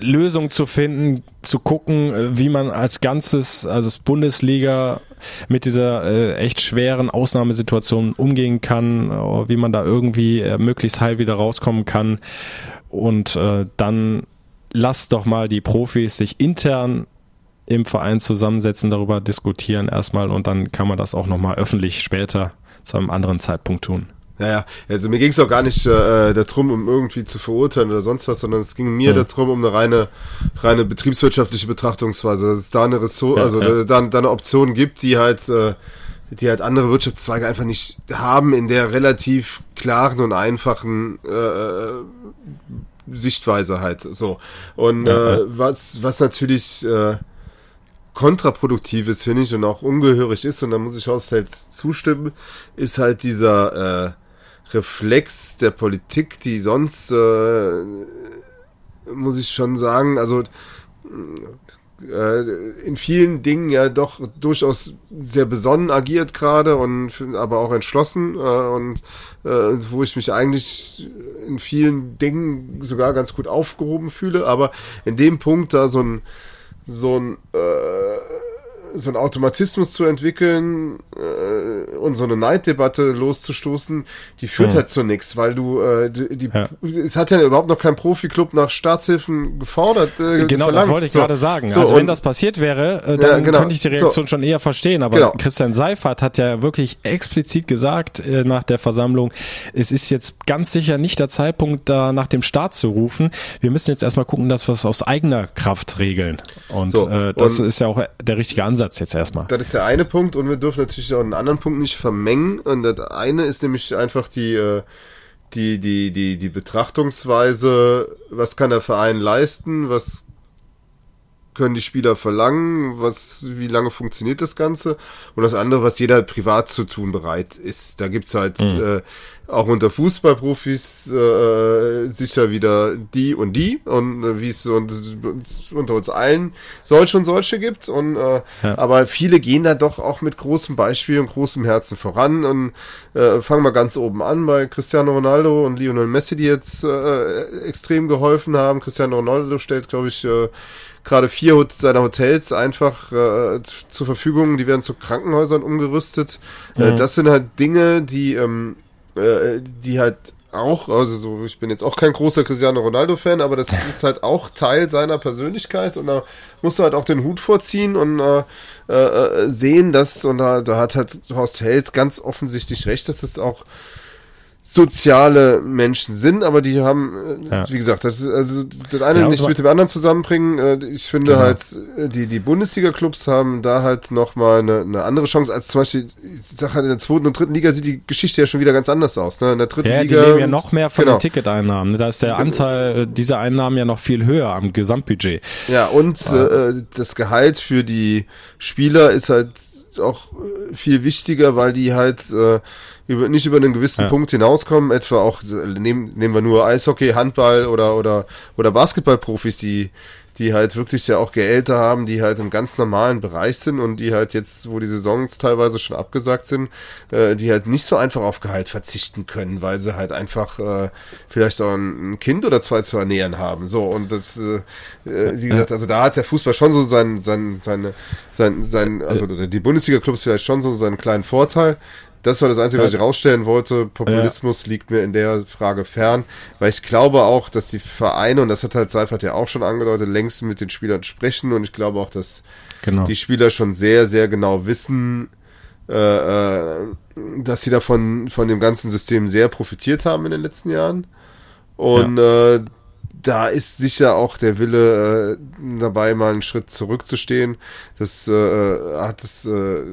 Lösung zu finden, zu gucken, äh, wie man als Ganzes, also das Bundesliga mit dieser äh, echt schweren Ausnahmesituation umgehen kann, äh, wie man da irgendwie äh, möglichst heil wieder rauskommen kann. Und äh, dann lasst doch mal die Profis sich intern im Verein zusammensetzen, darüber diskutieren erstmal und dann kann man das auch nochmal öffentlich später zu einem anderen Zeitpunkt tun. Naja, also mir ging es auch gar nicht äh, darum, um irgendwie zu verurteilen oder sonst was, sondern es ging mir ja. darum, um eine reine, reine betriebswirtschaftliche Betrachtungsweise, dass es da eine Ressource, ja, also ja. Da, da eine Option gibt, die halt, äh, die halt andere Wirtschaftszweige einfach nicht haben in der relativ klaren und einfachen äh, äh Sichtweise halt so. Und äh, was, was natürlich äh, kontraproduktiv ist, finde ich, und auch ungehörig ist, und da muss ich Horst halt zustimmen, ist halt dieser äh, Reflex der Politik, die sonst, äh, muss ich schon sagen, also in vielen Dingen ja doch durchaus sehr besonnen agiert gerade und aber auch entschlossen äh, und äh, wo ich mich eigentlich in vielen Dingen sogar ganz gut aufgehoben fühle, aber in dem Punkt da so ein so ein äh, so einen Automatismus zu entwickeln äh, und so eine Neiddebatte loszustoßen, die führt mhm. halt zu nichts, weil du äh, die, die ja. es hat ja überhaupt noch kein Profiklub nach Staatshilfen gefordert. Äh, genau, verlangt. das wollte ich so. gerade sagen. So, also wenn das passiert wäre, äh, dann ja, genau. könnte ich die Reaktion so. schon eher verstehen. Aber genau. Christian Seifert hat ja wirklich explizit gesagt äh, nach der Versammlung, es ist jetzt ganz sicher nicht der Zeitpunkt, da nach dem Staat zu rufen. Wir müssen jetzt erstmal gucken, dass wir es aus eigener Kraft regeln. Und äh, das und ist ja auch der richtige Ansatz Ansatz jetzt erstmal. Das ist der eine Punkt und wir dürfen natürlich auch einen anderen Punkt nicht vermengen. Und das eine ist nämlich einfach die, äh, die, die, die, die Betrachtungsweise, was kann der Verein leisten, was können die Spieler verlangen, was, wie lange funktioniert das Ganze und das andere, was jeder privat zu tun bereit ist. Da gibt's halt mhm. äh, auch unter Fußballprofis äh, sicher wieder die und die und äh, wie es so unter uns allen solche und solche gibt und äh, ja. aber viele gehen da doch auch mit großem Beispiel und großem Herzen voran und äh, fangen wir ganz oben an bei Cristiano Ronaldo und Lionel Messi, die jetzt äh, extrem geholfen haben. Cristiano Ronaldo stellt, glaube ich, äh, gerade vier seiner Hotels einfach äh, zur Verfügung, die werden zu Krankenhäusern umgerüstet. Äh, mhm. Äh, das sind halt Dinge, die ähm, äh, die halt auch, also so, ich bin jetzt auch kein großer Cristiano Ronaldo-Fan, aber das ist halt auch Teil seiner Persönlichkeit und da musst du halt auch den Hut vorziehen und äh, äh, sehen, dass, und da, da hat halt Horst Held ganz offensichtlich recht, dass es auch soziale Menschen sind, aber die haben, äh, ja. wie gesagt, das ist, also das eine ja, nicht mit dem anderen zusammenbringen. Äh, ich finde genau. halt, äh, die, die Bundesliga-Clubs haben da halt nochmal eine, eine andere Chance als zum Beispiel, ich sag halt, in der zweiten und dritten Liga sieht die Geschichte ja schon wieder ganz anders aus. Ne? In der dritten ja, Liga. Die leben ja noch mehr von genau. den Ticketeinnahmen. Ne? Da ist der Anteil dieser Einnahmen ja noch viel höher am Gesamtbudget. Ja, und äh, das Gehalt für die Spieler ist halt auch viel wichtiger, weil die halt äh, über, nicht über einen gewissen ja. Punkt hinauskommen, etwa auch, nehmen, nehmen wir nur Eishockey, Handball oder, oder, oder Basketballprofis, die, die halt wirklich ja auch Gehälter haben, die halt im ganz normalen Bereich sind und die halt jetzt, wo die Saisons teilweise schon abgesagt sind, äh, die halt nicht so einfach auf Gehalt verzichten können, weil sie halt einfach äh, vielleicht auch ein, Kind oder zwei zu ernähren haben. So, und das, äh, äh wie gesagt, also da hat der Fußball schon so sein, sein, seine, sein, sein, also die Bundesliga-Clubs vielleicht schon so seinen kleinen Vorteil. Das war das Einzige, was ich rausstellen wollte. Populismus ja. liegt mir in der Frage fern, weil ich glaube auch, dass die Vereine, und das hat halt Seifert ja auch schon angedeutet, längst mit den Spielern sprechen und ich glaube auch, dass genau. die Spieler schon sehr, sehr genau wissen, äh, äh, dass sie davon von dem ganzen System sehr profitiert haben in den letzten Jahren. Und ja. äh, da ist sicher auch der Wille äh, dabei, mal einen Schritt zurückzustehen. Das äh, hat es äh, äh,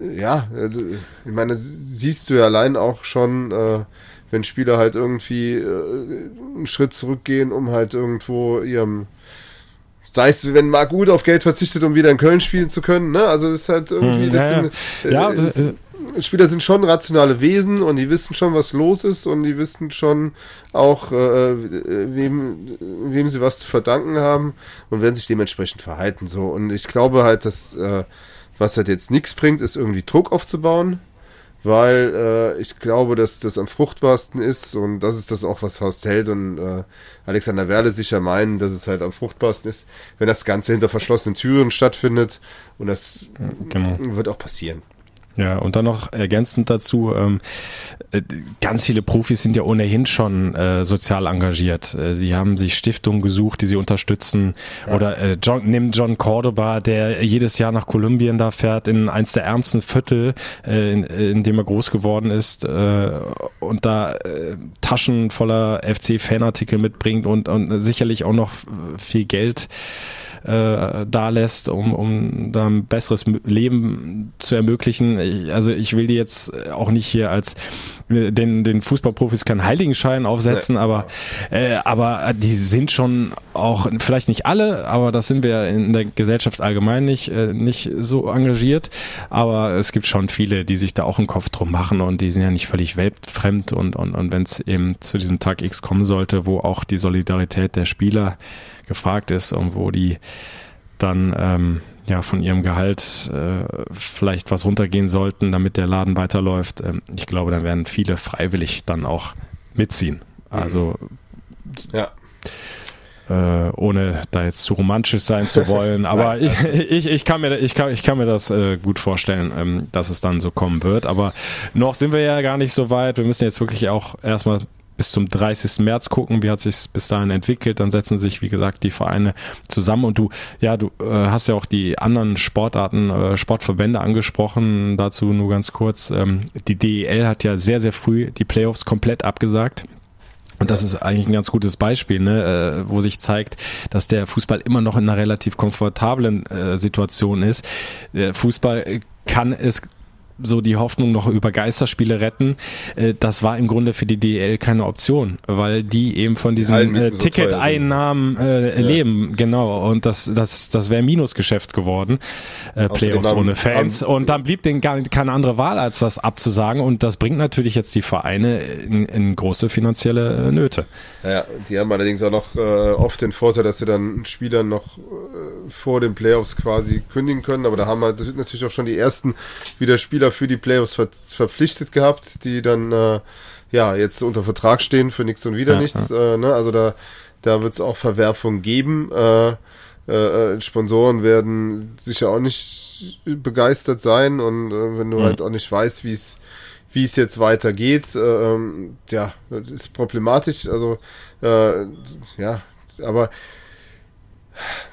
ja, also, ich meine, siehst du ja allein auch schon, äh, wenn Spieler halt irgendwie äh, einen Schritt zurückgehen, um halt irgendwo ihrem, sei es, wenn Marc Uth auf Geld verzichtet, um wieder in Köln spielen zu können, ne? Also das ist halt irgendwie, hm, ja, das sind, ja, äh, äh, Spieler sind schon rationale Wesen und die wissen schon, was los ist und die wissen schon auch, äh, wem, wem sie was zu verdanken haben und werden sich dementsprechend verhalten. So. Und ich glaube halt, dass äh, was halt jetzt nichts bringt, ist irgendwie Druck aufzubauen, weil äh, ich glaube, dass das am fruchtbarsten ist und das ist das auch, was Horst Held und äh, Alexander Werle sicher meinen, dass es halt am fruchtbarsten ist, wenn das Ganze hinter verschlossenen Türen stattfindet und das genau. wird auch passieren. Ja, und dann noch ergänzend dazu, ähm, äh, ganz viele Profis sind ja ohnehin schon äh, sozial engagiert. Äh, die haben sich Stiftungen gesucht, die sie unterstützen. Ja. Oder äh, John, nimm John Cordoba, der jedes Jahr nach Kolumbien da fährt, in eins der ärmsten Viertel, äh, in, in dem er groß geworden ist äh, und da äh, Taschen voller FC-Fanartikel mitbringt und, und sicherlich auch noch viel Geld äh, da lässt, um, um da ein besseres Leben zu ermöglichen. Also ich will die jetzt auch nicht hier als äh, den, den Fußballprofis keinen Heiligenschein aufsetzen, nee. aber, äh, aber die sind schon auch, vielleicht nicht alle, aber das sind wir in der Gesellschaft allgemein nicht, äh, nicht so engagiert. Aber es gibt schon viele, die sich da auch einen Kopf drum machen und die sind ja nicht völlig weltfremd und, und, und wenn es eben zu diesem Tag X kommen sollte, wo auch die Solidarität der Spieler gefragt ist und wo die dann ähm, ja von ihrem Gehalt äh, vielleicht was runtergehen sollten, damit der Laden weiterläuft. Ähm, ich glaube, dann werden viele freiwillig dann auch mitziehen. Also ja. Äh, ohne da jetzt zu romantisch sein zu wollen, aber ich, ich, ich, kann mir ich kann, ich kann mir das äh, gut vorstellen, ähm, dass es dann so kommen wird. Aber noch sind wir ja gar nicht so weit. Wir müssen jetzt wirklich auch erstmal bis zum 30. März gucken, wie hat sich bis dahin entwickelt. Dann setzen sich, wie gesagt, die Vereine zusammen und du, ja, du äh, hast ja auch die anderen Sportarten, äh, Sportverbände angesprochen. Dazu nur ganz kurz. Ähm, die DEL hat ja sehr, sehr früh die Playoffs komplett abgesagt. Und das ist eigentlich ein ganz gutes Beispiel, ne, äh, wo sich zeigt, dass der Fußball immer noch in einer relativ komfortablen äh, Situation ist. Der Fußball kann es so die Hoffnung noch über Geisterspiele retten. Äh, das war im Grunde für die DEL keine Option, weil die eben von diesen äh, Ticketeinnahmen äh, ja. leben, genau. Und das, das, das wäre Minusgeschäft geworden, äh, Playoffs ohne Fans. und dann blieb denen gar keine andere Wahl, als das abzusagen. Und das bringt natürlich jetzt die Vereine in, in große finanzielle äh, Nöte. Ja, die haben allerdings auch noch äh, oft den Vorteil, dass sie dann Spielern noch äh, vor den Playoffs quasi kündigen können. Aber da haben halt natürlich auch schon die ersten wieder Spieler für die Playoffs ver verpflichtet gehabt, die dann äh, ja jetzt unter Vertrag stehen für nichts und wieder ja, nichts. Ja. Äh, ne? Also da, da wird es auch Verwerfungen geben. Äh, äh, Sponsoren werden sicher auch nicht begeistert sein und äh, wenn du mhm. halt auch nicht weißt, wie es wie es jetzt weitergeht, äh, ähm, ja, das ist problematisch. Also äh, ja, aber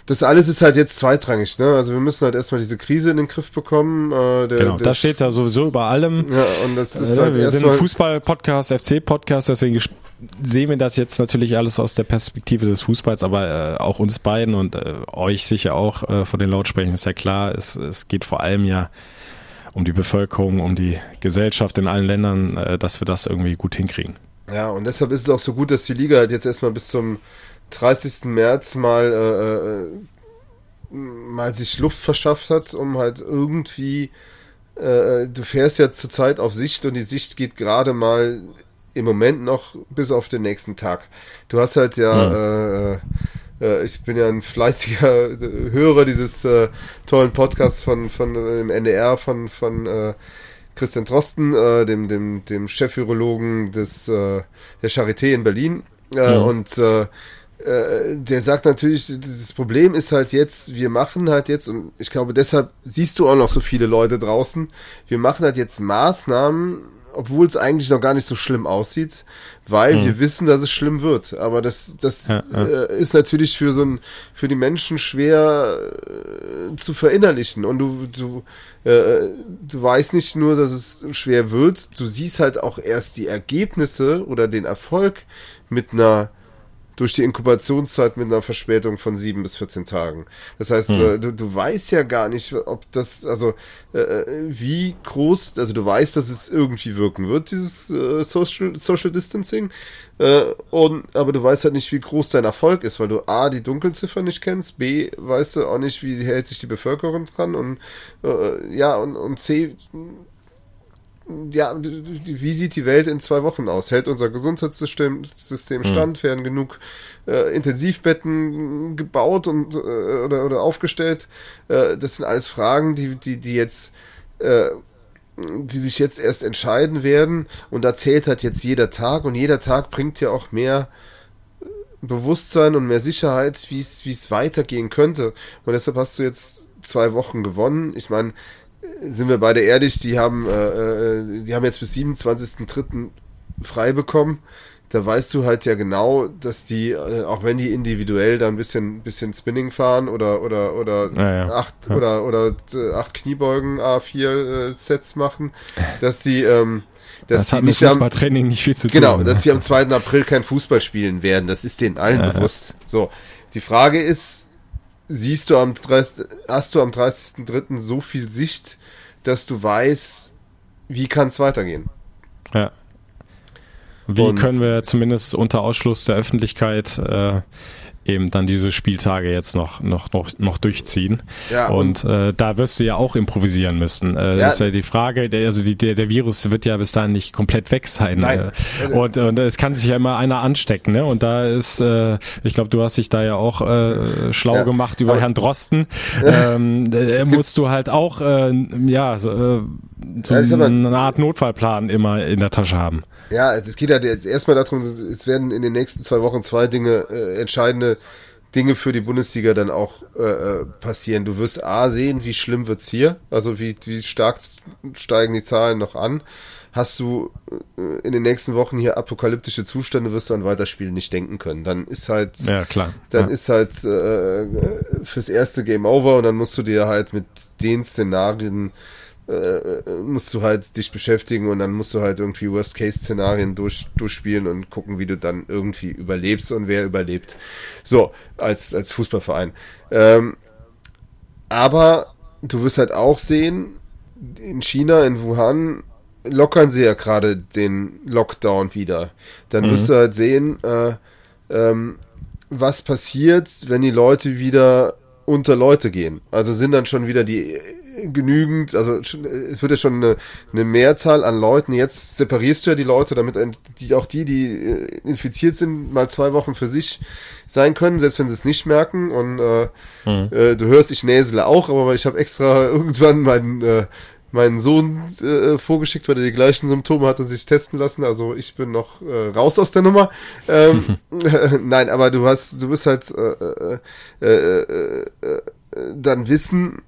das alles ist halt jetzt zweitrangig, ne? Also wir müssen halt erstmal diese Krise in den Griff bekommen. Äh, der, genau, der, das steht ja sowieso über allem. Ja, und das ist äh, halt Wir sind ein Fußball-Podcast, FC-Podcast, deswegen sehen wir das jetzt natürlich alles aus der Perspektive des Fußballs, aber äh, auch uns beiden und äh, euch sicher auch äh, von den Lautsprechern ist ja klar, es, es geht vor allem ja um die Bevölkerung, um die Gesellschaft in allen Ländern, äh, dass wir das irgendwie gut hinkriegen. Ja, und deshalb ist es auch so gut, dass die Liga halt jetzt erstmal bis zum 30. März mal, äh, äh, mal sich Luft verschafft hat, um halt irgendwie, äh, du fährst ja zurzeit auf Sicht und die Sicht geht gerade mal im Moment noch bis auf den nächsten Tag. Du hast halt ja, ja. Äh, äh, ich bin ja ein fleißiger Hörer dieses äh, tollen Podcasts von, von äh, dem NDR von, von äh, Christian Drosten, äh, dem, dem, dem Chefvirologen des, äh, der Charité in Berlin. Äh, mhm. Und äh, äh, der sagt natürlich, das Problem ist halt jetzt, wir machen halt jetzt, und ich glaube, deshalb siehst du auch noch so viele Leute draußen, wir machen halt jetzt Maßnahmen, obwohl es eigentlich noch gar nicht so schlimm aussieht, weil mhm. wir wissen, dass es schlimm wird. Aber das, das ja, ja. Äh, ist natürlich für so ein, für die Menschen schwer äh, zu verinnerlichen. Und du, du, äh, du weißt nicht nur, dass es schwer wird, du siehst halt auch erst die Ergebnisse oder den Erfolg mit einer durch die Inkubationszeit mit einer Verspätung von sieben bis 14 Tagen. Das heißt, hm. äh, du, du weißt ja gar nicht, ob das, also äh, äh, wie groß, also du weißt, dass es irgendwie wirken wird, dieses äh, Social, Social Distancing, äh, und, aber du weißt halt nicht, wie groß dein Erfolg ist, weil du A, die Dunkelziffer nicht kennst, B, weißt du auch nicht, wie hält sich die Bevölkerung dran und ja, und, und C, ja, wie sieht die Welt in zwei Wochen aus? Hält unser Gesundheitssystem System stand? Hm. Werden genug äh, Intensivbetten gebaut und äh, oder, oder aufgestellt? Äh, das sind alles Fragen, die, die, die jetzt äh, die sich jetzt erst entscheiden werden und da zählt halt jetzt jeder Tag und jeder Tag bringt ja auch mehr Bewusstsein und mehr Sicherheit, wie es wie es weitergehen könnte und deshalb hast du jetzt zwei Wochen gewonnen. Ich meine, sind wir beide ehrlich, die haben, äh, äh die haben jetzt bis 27.03. frei bekommen. Da weißt du halt ja genau, dass die, äh, auch wenn die individuell da ein bisschen, bisschen Spinning fahren oder, oder, oder ja, ja. acht, ja. oder, oder äh, acht Kniebeugen A4 äh, Sets machen, dass die, ähm, dass das hat mit Fußballtraining nicht viel zu tun. Genau, dass sie am 2. April kein Fußball spielen werden. Das ist denen allen bewusst. So. Die Frage ist, siehst du am 30, hast du am 30.03. so viel Sicht, dass du weißt, wie kann es weitergehen? Ja. Wie Und können wir zumindest unter Ausschluss der Öffentlichkeit äh, eben dann diese Spieltage jetzt noch noch noch, noch durchziehen. Ja, und, und äh, da wirst du ja auch improvisieren müssen. Äh, ja, das ist ja die Frage, der, also die, der, der Virus wird ja bis dahin nicht komplett weg sein. Nein. Äh, und, und es kann sich ja immer einer anstecken, ne? Und da ist, äh, ich glaube, du hast dich da ja auch äh, schlau ja, gemacht über Herrn Drosten. ähm, äh, musst du halt auch äh, ja äh, so eine Art Notfallplan immer in der Tasche haben. Ja, es geht ja jetzt erstmal darum, es werden in den nächsten zwei Wochen zwei Dinge, äh, entscheidende Dinge für die Bundesliga dann auch äh, äh, passieren. Du wirst A sehen, wie schlimm wird's hier, also wie, wie stark steigen die Zahlen noch an. Hast du äh, in den nächsten Wochen hier apokalyptische Zustände, wirst du an Weiterspielen nicht denken können. Dann ist halt, ja, klar. dann ja. ist halt äh, fürs erste Game over und dann musst du dir halt mit den Szenarien äh, musst du halt dich beschäftigen und dann musst du halt irgendwie Worst-Case-Szenarien durch, durchspielen und gucken, wie du dann irgendwie überlebst und wer überlebt. So, als, als Fußballverein. Ähm, aber du wirst halt auch sehen, in China, in Wuhan, lockern sie ja gerade den Lockdown wieder. Dann mhm. wirst du halt sehen, äh, ähm, was passiert, wenn die Leute wieder unter Leute gehen. Also sind dann schon wieder die genügend, also es wird ja schon eine, eine Mehrzahl an Leuten. Jetzt separierst du ja die Leute, damit die, auch die, die äh, infiziert sind, mal zwei Wochen für sich sein können, selbst wenn sie es nicht merken. Und äh, mhm. äh, du hörst, ich näsele auch, aber ich habe extra irgendwann meinen äh, meinen Sohn äh, vorgeschickt, weil er die gleichen Symptome hat und sich testen lassen. Also ich bin noch äh, raus aus der Nummer. Ähm, nein, aber du hast, du bist halt äh, äh, äh, äh, dann wissen,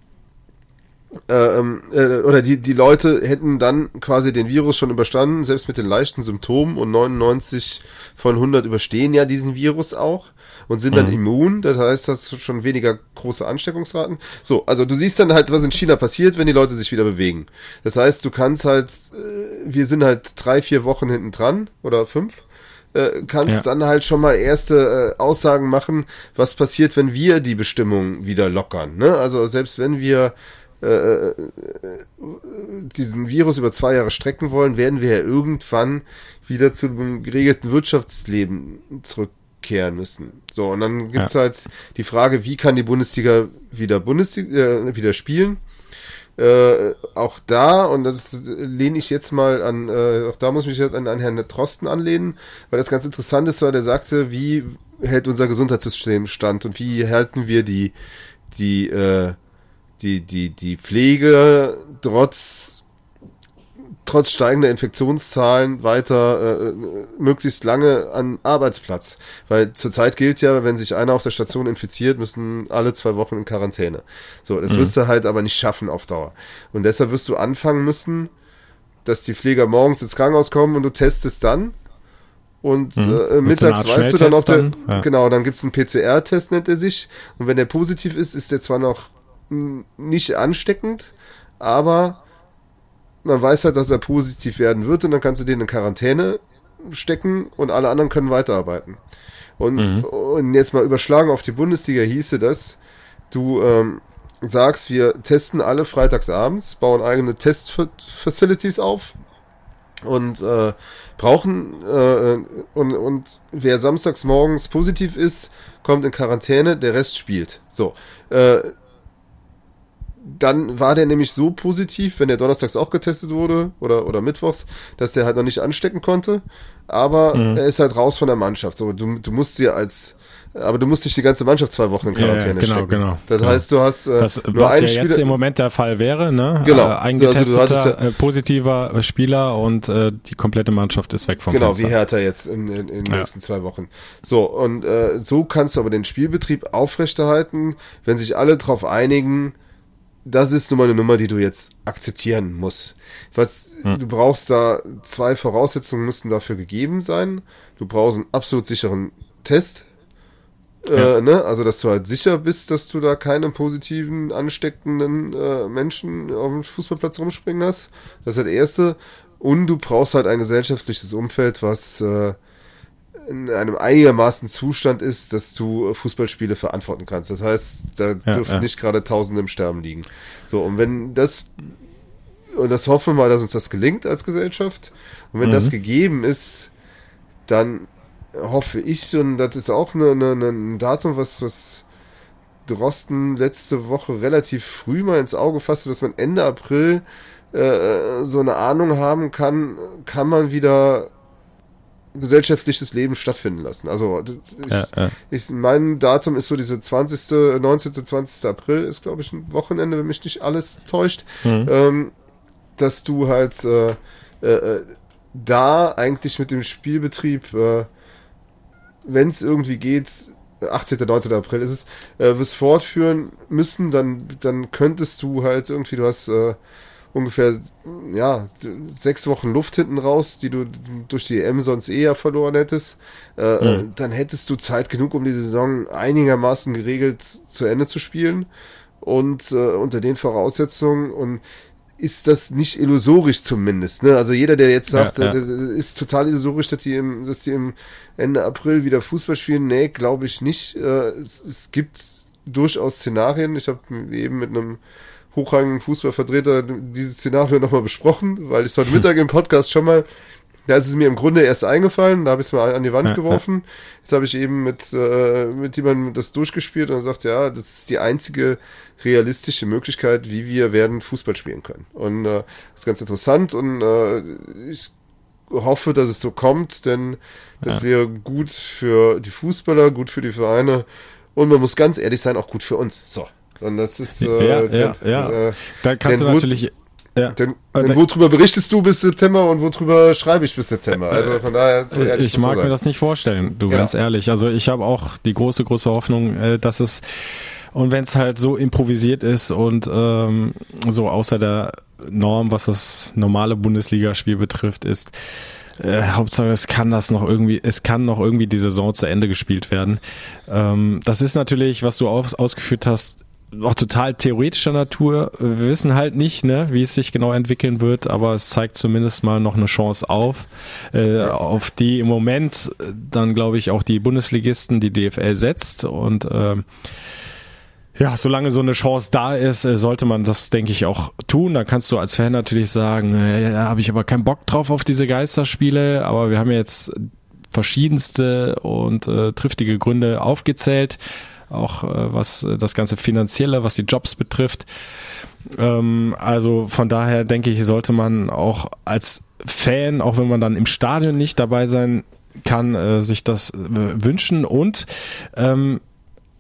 ähm, äh, oder die, die Leute hätten dann quasi den Virus schon überstanden, selbst mit den leichten Symptomen und 99 von 100 überstehen ja diesen Virus auch und sind dann mhm. immun. Das heißt, das ist schon weniger große Ansteckungsraten. So, also du siehst dann halt, was in China passiert, wenn die Leute sich wieder bewegen. Das heißt, du kannst halt, äh, wir sind halt drei, vier Wochen hinten dran oder fünf. Äh, kannst ja. dann halt schon mal erste äh, Aussagen machen, was passiert, wenn wir die Bestimmung wieder lockern. Ne? Also selbst wenn wir äh, äh, diesen Virus über zwei Jahre strecken wollen, werden wir ja irgendwann wieder zu einem geregelten Wirtschaftsleben zurückkehren müssen. So, und dann gibt's ja. halt die Frage, wie kann die Bundesliga wieder Bundesliga äh, wieder spielen? Äh, auch da, und das lehne ich jetzt mal an, äh, auch da muss ich mich halt an, an Herrn Trosten anlehnen, weil das ganz interessant ist, weil der sagte, wie hält unser Gesundheitssystem stand und wie halten wir die, die, äh, die, die, die Pflege trotz trotz steigender Infektionszahlen weiter äh, möglichst lange an Arbeitsplatz. Weil zurzeit gilt ja, wenn sich einer auf der Station infiziert, müssen alle zwei Wochen in Quarantäne. So, das mhm. wirst du halt aber nicht schaffen auf Dauer. Und deshalb wirst du anfangen müssen, dass die Pfleger morgens ins Krankenhaus kommen und du testest dann. Und mhm. äh, mittags so weißt du dann, ob der, dann? Ja. genau, dann gibt's einen PCR-Test, nennt er sich. Und wenn der positiv ist, ist der zwar noch nicht ansteckend, aber man weiß halt, dass er positiv werden wird und dann kannst du den in Quarantäne stecken und alle anderen können weiterarbeiten. Und, mhm. und jetzt mal überschlagen auf die Bundesliga hieße das, du ähm, sagst, wir testen alle freitags abends, bauen eigene Test-Facilities auf und äh, brauchen äh, und, und wer samstags morgens positiv ist, kommt in Quarantäne, der Rest spielt. So. Äh, dann war der nämlich so positiv, wenn der donnerstags auch getestet wurde oder, oder mittwochs, dass der halt noch nicht anstecken konnte. Aber mhm. er ist halt raus von der Mannschaft. So, du, du musst dir als, aber du musst dich die ganze Mannschaft zwei Wochen in Quarantäne ja, genau, stecken. Genau, Das genau. heißt, du hast äh, das, nur was ja Spieler jetzt im Moment der Fall wäre, ne? Genau. Äh, eingetesteter, also ja, äh, positiver Spieler und äh, die komplette Mannschaft ist weg vom Genau, Fenster. wie Hertha jetzt in, in, in den nächsten zwei Wochen. So, und äh, so kannst du aber den Spielbetrieb aufrechterhalten, wenn sich alle darauf einigen, das ist nun mal eine Nummer, die du jetzt akzeptieren musst. Was, hm. du brauchst da zwei Voraussetzungen müssten dafür gegeben sein. Du brauchst einen absolut sicheren Test. Äh, ja. Äh, ne? Also, dass du halt sicher bist, dass du da keine positiven, ansteckenden äh, Menschen auf dem Fußballplatz rumspringen hast. Das ist das Erste. Und du brauchst halt ein gesellschaftliches Umfeld, was äh, in einem einigermaßen Zustand ist, dass du Fußballspiele verantworten kannst. Das heißt, da ja, dürfen ja. nicht gerade Tausende im Sterben liegen. So, und wenn das, und das hoffen wir mal, dass uns das gelingt als Gesellschaft, und wenn mhm. das gegeben ist, dann hoffe ich, und das ist auch eine, eine, ein Datum, was, was Drosten letzte Woche relativ früh mal ins Auge fasste, dass man Ende April äh, so eine Ahnung haben kann, kann man wieder gesellschaftliches Leben stattfinden lassen. Also ich, ja, ja. Ich, mein Datum ist so diese 20., 19., 20. April ist, glaube ich, ein Wochenende, wenn mich nicht alles täuscht, mhm. ähm, dass du halt äh, äh, da eigentlich mit dem Spielbetrieb, äh, wenn es irgendwie geht, 18. 19. April ist es, äh, wirst fortführen müssen, dann, dann könntest du halt irgendwie, du hast äh, ungefähr ja sechs Wochen Luft hinten raus, die du durch die EM sonst eher verloren hättest, äh, mhm. dann hättest du Zeit genug, um die Saison einigermaßen geregelt zu Ende zu spielen und äh, unter den Voraussetzungen und ist das nicht illusorisch zumindest. Ne? Also jeder, der jetzt sagt, ja, ja. Äh, ist total illusorisch, dass die, im, dass die im Ende April wieder Fußball spielen. Nee, glaube ich nicht. Äh, es, es gibt durchaus Szenarien. Ich habe eben mit einem hochrangigen Fußballvertreter dieses Szenario nochmal besprochen, weil ich heute Mittag im Podcast schon mal da ist es mir im Grunde erst eingefallen, da habe ich es mal an die Wand ja, geworfen. Ja. Jetzt habe ich eben mit, äh, mit jemandem das durchgespielt und sagt, ja, das ist die einzige realistische Möglichkeit, wie wir werden Fußball spielen können. Und äh, das ist ganz interessant und äh, ich hoffe, dass es so kommt, denn das ja. wäre gut für die Fußballer, gut für die Vereine und man muss ganz ehrlich sein, auch gut für uns. So. Und das ist äh, ja, ja, ja. Äh, da kannst du natürlich ja. Denn, denn worüber berichtest du bis September und worüber schreibe ich bis September? Also von daher, so ehrlich ich mag mir das nicht vorstellen, du genau. ganz ehrlich. Also ich habe auch die große, große Hoffnung, äh, dass es und wenn es halt so improvisiert ist und ähm, so außer der Norm, was das normale Bundesligaspiel betrifft, ist äh, Hauptsache es kann das noch irgendwie, es kann noch irgendwie die Saison zu Ende gespielt werden. Ähm, das ist natürlich, was du aus, ausgeführt hast, auch total theoretischer Natur. Wir wissen halt nicht, ne, wie es sich genau entwickeln wird, aber es zeigt zumindest mal noch eine Chance auf, äh, auf die im Moment dann glaube ich auch die Bundesligisten, die DFL setzt und äh, ja, solange so eine Chance da ist, äh, sollte man das, denke ich, auch tun. Da kannst du als Fan natürlich sagen, äh, ja, habe ich aber keinen Bock drauf auf diese Geisterspiele, aber wir haben jetzt verschiedenste und äh, triftige Gründe aufgezält auch äh, was äh, das ganze Finanzielle, was die Jobs betrifft. Ähm, also von daher denke ich, sollte man auch als Fan, auch wenn man dann im Stadion nicht dabei sein kann, äh, sich das äh, wünschen und ähm,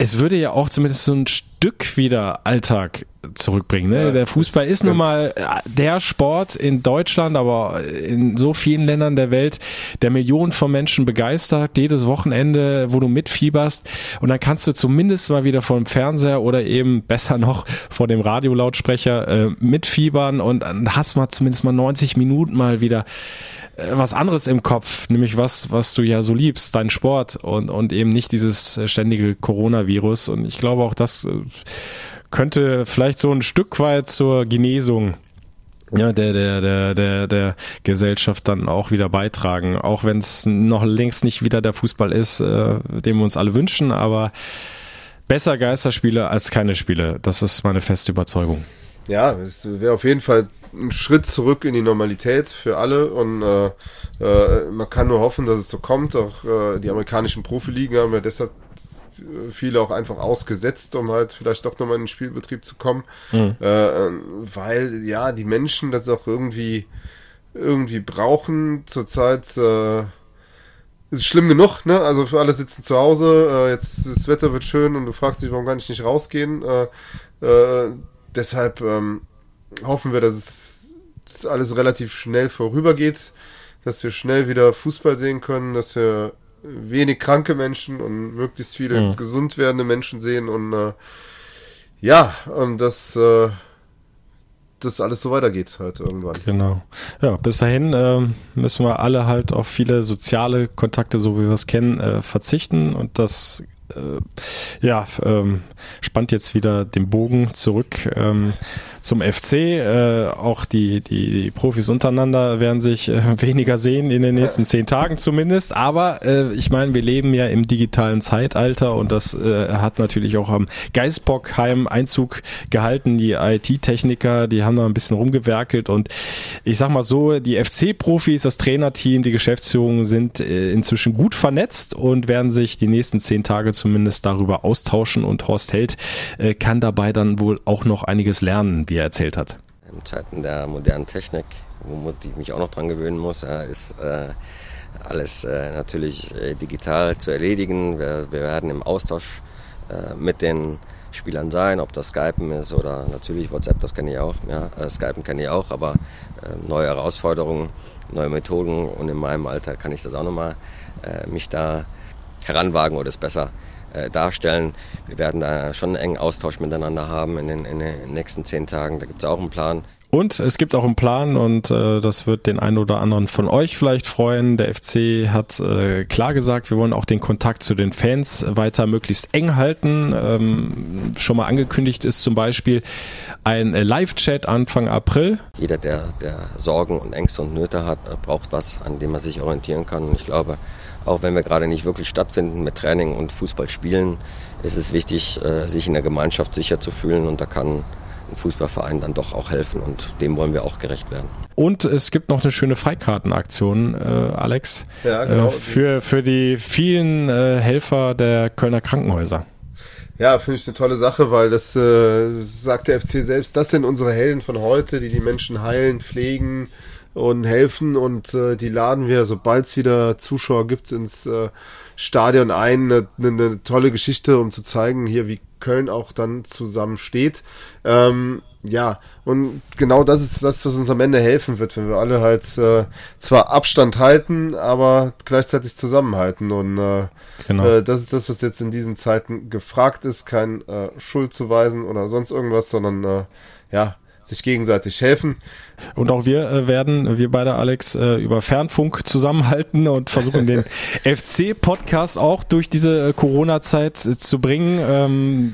es würde ja auch zumindest so ein Stück wieder Alltag zurückbringen. Ne? Ja, der Fußball ist nun mal äh, der Sport in Deutschland, aber in so vielen Ländern der Welt, der Millionen von Menschen begeistert, jedes Wochenende, wo du mitfieberst und dann kannst du zumindest mal wieder vor dem Fernseher oder eben besser noch vor dem Radiolautsprecher äh, mitfiebern und dann hast mal zumindest mal 90 Minuten mal wieder was anderes im Kopf, nämlich was, was du ja so liebst, dein Sport und, und eben nicht dieses ständige Coronavirus. Und ich glaube auch, das äh, könnte vielleicht so ein Stück weit zur Genesung ja, der, der, der, der, der Gesellschaft dann auch wieder beitragen. Auch wenn es noch längst nicht wieder der Fußball ist, äh, den wir uns alle wünschen, aber besser Geisterspiele als keine Spiele. Das ist meine feste Überzeugung. Ja, es wäre auf jeden Fall ein Schritt zurück in die Normalität für alle und äh, äh, man kann nur hoffen, dass es so kommt. Auch äh, die amerikanischen Profiligen haben ja deshalb viele auch einfach ausgesetzt, um halt vielleicht doch nochmal in den Spielbetrieb zu kommen. Mhm. Äh, weil ja, die Menschen das auch irgendwie irgendwie brauchen. Zurzeit äh, ist schlimm genug, ne? Also für alle sitzen zu Hause, äh, jetzt das Wetter wird schön und du fragst dich, warum kann ich nicht rausgehen? Äh, äh, deshalb ähm, hoffen wir, dass es dass alles relativ schnell vorübergeht, dass wir schnell wieder Fußball sehen können, dass wir wenig kranke Menschen und möglichst viele mhm. gesund werdende Menschen sehen und äh, ja, und das äh, das alles so weitergeht halt irgendwann. Genau. Ja, bis dahin äh, müssen wir alle halt auf viele soziale Kontakte, so wie wir es kennen, äh, verzichten und das äh, ja, ähm, spannt jetzt wieder den Bogen zurück ähm, zum FC. Äh, auch die, die, die Profis untereinander werden sich äh, weniger sehen in den nächsten zehn Tagen zumindest. Aber äh, ich meine, wir leben ja im digitalen Zeitalter und das äh, hat natürlich auch am Geisbockheim Einzug gehalten. Die IT-Techniker, die haben da ein bisschen rumgewerkelt und ich sag mal so, die FC-Profis, das Trainerteam, die Geschäftsführung sind äh, inzwischen gut vernetzt und werden sich die nächsten zehn Tage zumindest darüber austauschen und Horst Held äh, kann dabei dann wohl auch noch einiges lernen, wie er erzählt hat. In Zeiten der modernen Technik, womit ich mich auch noch dran gewöhnen muss, ist äh, alles äh, natürlich äh, digital zu erledigen. Wir, werden im Austausch mit den Spielern sein, ob das Skypen ist oder natürlich WhatsApp, das kenne ich auch. Ja, Skypen kenne ich auch, aber neue Herausforderungen, neue Methoden und in meinem Alter kann ich das auch nochmal mich da heranwagen oder es besser äh, darstellen. Wir werden da schon einen engen Austausch miteinander haben in den, in den nächsten zehn Tagen. Da gibt es auch einen Plan. Und es gibt auch einen Plan und äh, das wird den einen oder anderen von euch vielleicht freuen. Der FC hat äh, klar gesagt, wir wollen auch den Kontakt zu den Fans weiter möglichst eng halten. Ähm, schon mal angekündigt ist zum Beispiel ein Live-Chat Anfang April. Jeder, der, der Sorgen und Ängste und Nöte hat, braucht was, an dem er sich orientieren kann. Und ich glaube, auch wenn wir gerade nicht wirklich stattfinden mit Training und Fußball spielen, ist es wichtig, äh, sich in der Gemeinschaft sicher zu fühlen und da kann Fußballverein dann doch auch helfen und dem wollen wir auch gerecht werden. Und es gibt noch eine schöne Freikartenaktion, äh, Alex, ja, genau. äh, für, für die vielen äh, Helfer der Kölner Krankenhäuser. Ja, finde ich eine tolle Sache, weil das äh, sagt der FC selbst, das sind unsere Helden von heute, die die Menschen heilen, pflegen und helfen und äh, die laden wir, sobald es wieder Zuschauer gibt, ins äh, Stadion ein. Eine, eine tolle Geschichte, um zu zeigen, hier wie Köln auch dann zusammen steht. Ähm, ja, und genau das ist das, was uns am Ende helfen wird, wenn wir alle halt äh, zwar Abstand halten, aber gleichzeitig zusammenhalten. Und äh, genau. äh, das ist das, was jetzt in diesen Zeiten gefragt ist, kein äh, Schuld zu weisen oder sonst irgendwas, sondern äh, ja, sich gegenseitig helfen. Und auch wir äh, werden, wir beide, Alex, äh, über Fernfunk zusammenhalten und versuchen den FC-Podcast auch durch diese äh, Corona-Zeit zu bringen. Ähm,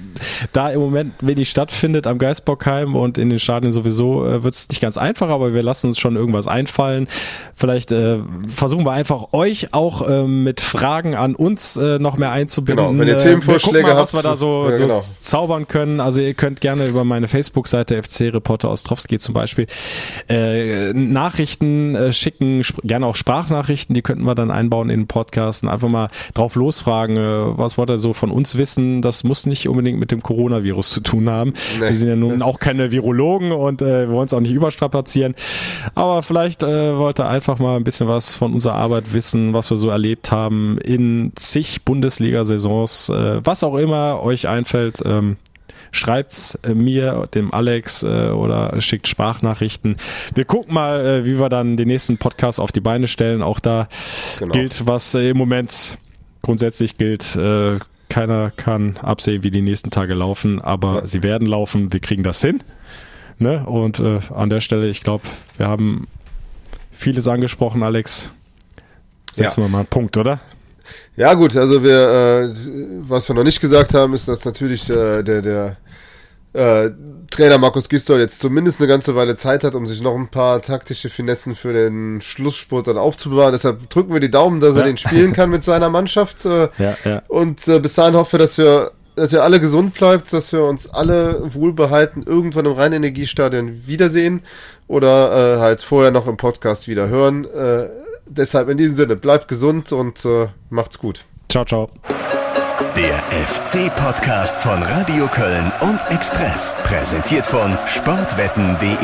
da im Moment wenig stattfindet am Geistbockheim und in den Stadien sowieso wird es nicht ganz einfach, aber wir lassen uns schon irgendwas einfallen. Vielleicht äh, versuchen wir einfach euch auch äh, mit Fragen an uns äh, noch mehr einzubinden. Genau, wenn ihr Themenvorschläge habt, was wir da so, ja, genau. so zaubern können. Also ihr könnt gerne über meine Facebook-Seite FC Reporter Ostrowski zum Beispiel äh, Nachrichten äh, schicken, gerne auch Sprachnachrichten, die könnten wir dann einbauen in den Podcast und einfach mal drauf losfragen, äh, was wollt ihr so von uns wissen? Das muss nicht unbedingt mit dem Coronavirus zu tun haben. Nee. Wir sind ja nun auch keine Virologen und äh, wir wollen es auch nicht überstrapazieren. Aber vielleicht äh, wollt ihr einfach mal ein bisschen was von unserer Arbeit wissen, was wir so erlebt haben in zig Bundesliga-Saisons, äh, was auch immer euch einfällt. Ähm, schreibt's äh, mir, dem Alex äh, oder schickt Sprachnachrichten. Wir gucken mal, äh, wie wir dann den nächsten Podcast auf die Beine stellen. Auch da genau. gilt, was im Moment grundsätzlich gilt. Keiner kann absehen, wie die nächsten Tage laufen, aber ja. sie werden laufen. Wir kriegen das hin. Ne? Und äh, an der Stelle, ich glaube, wir haben vieles angesprochen, Alex. Setzen ja. wir mal einen Punkt, oder? Ja gut, also wir, äh, was wir noch nicht gesagt haben, ist, dass natürlich äh, der, der äh, Trainer Markus Gistol jetzt zumindest eine ganze Weile Zeit hat, um sich noch ein paar taktische Finessen für den Schlussspurt dann aufzubewahren. Deshalb drücken wir die Daumen, dass er den spielen kann mit seiner Mannschaft. Äh, ja, ja. Und äh, bis dahin hoffe, dass wir dass ihr alle gesund bleibt, dass wir uns alle wohlbehalten irgendwann im Rheinenergiestadion wiedersehen oder äh, halt vorher noch im Podcast wieder hören. Äh, deshalb in diesem Sinne, bleibt gesund und äh, macht's gut. Ciao, ciao. Der FC-Podcast von Radio Köln und Express, präsentiert von sportwetten.de.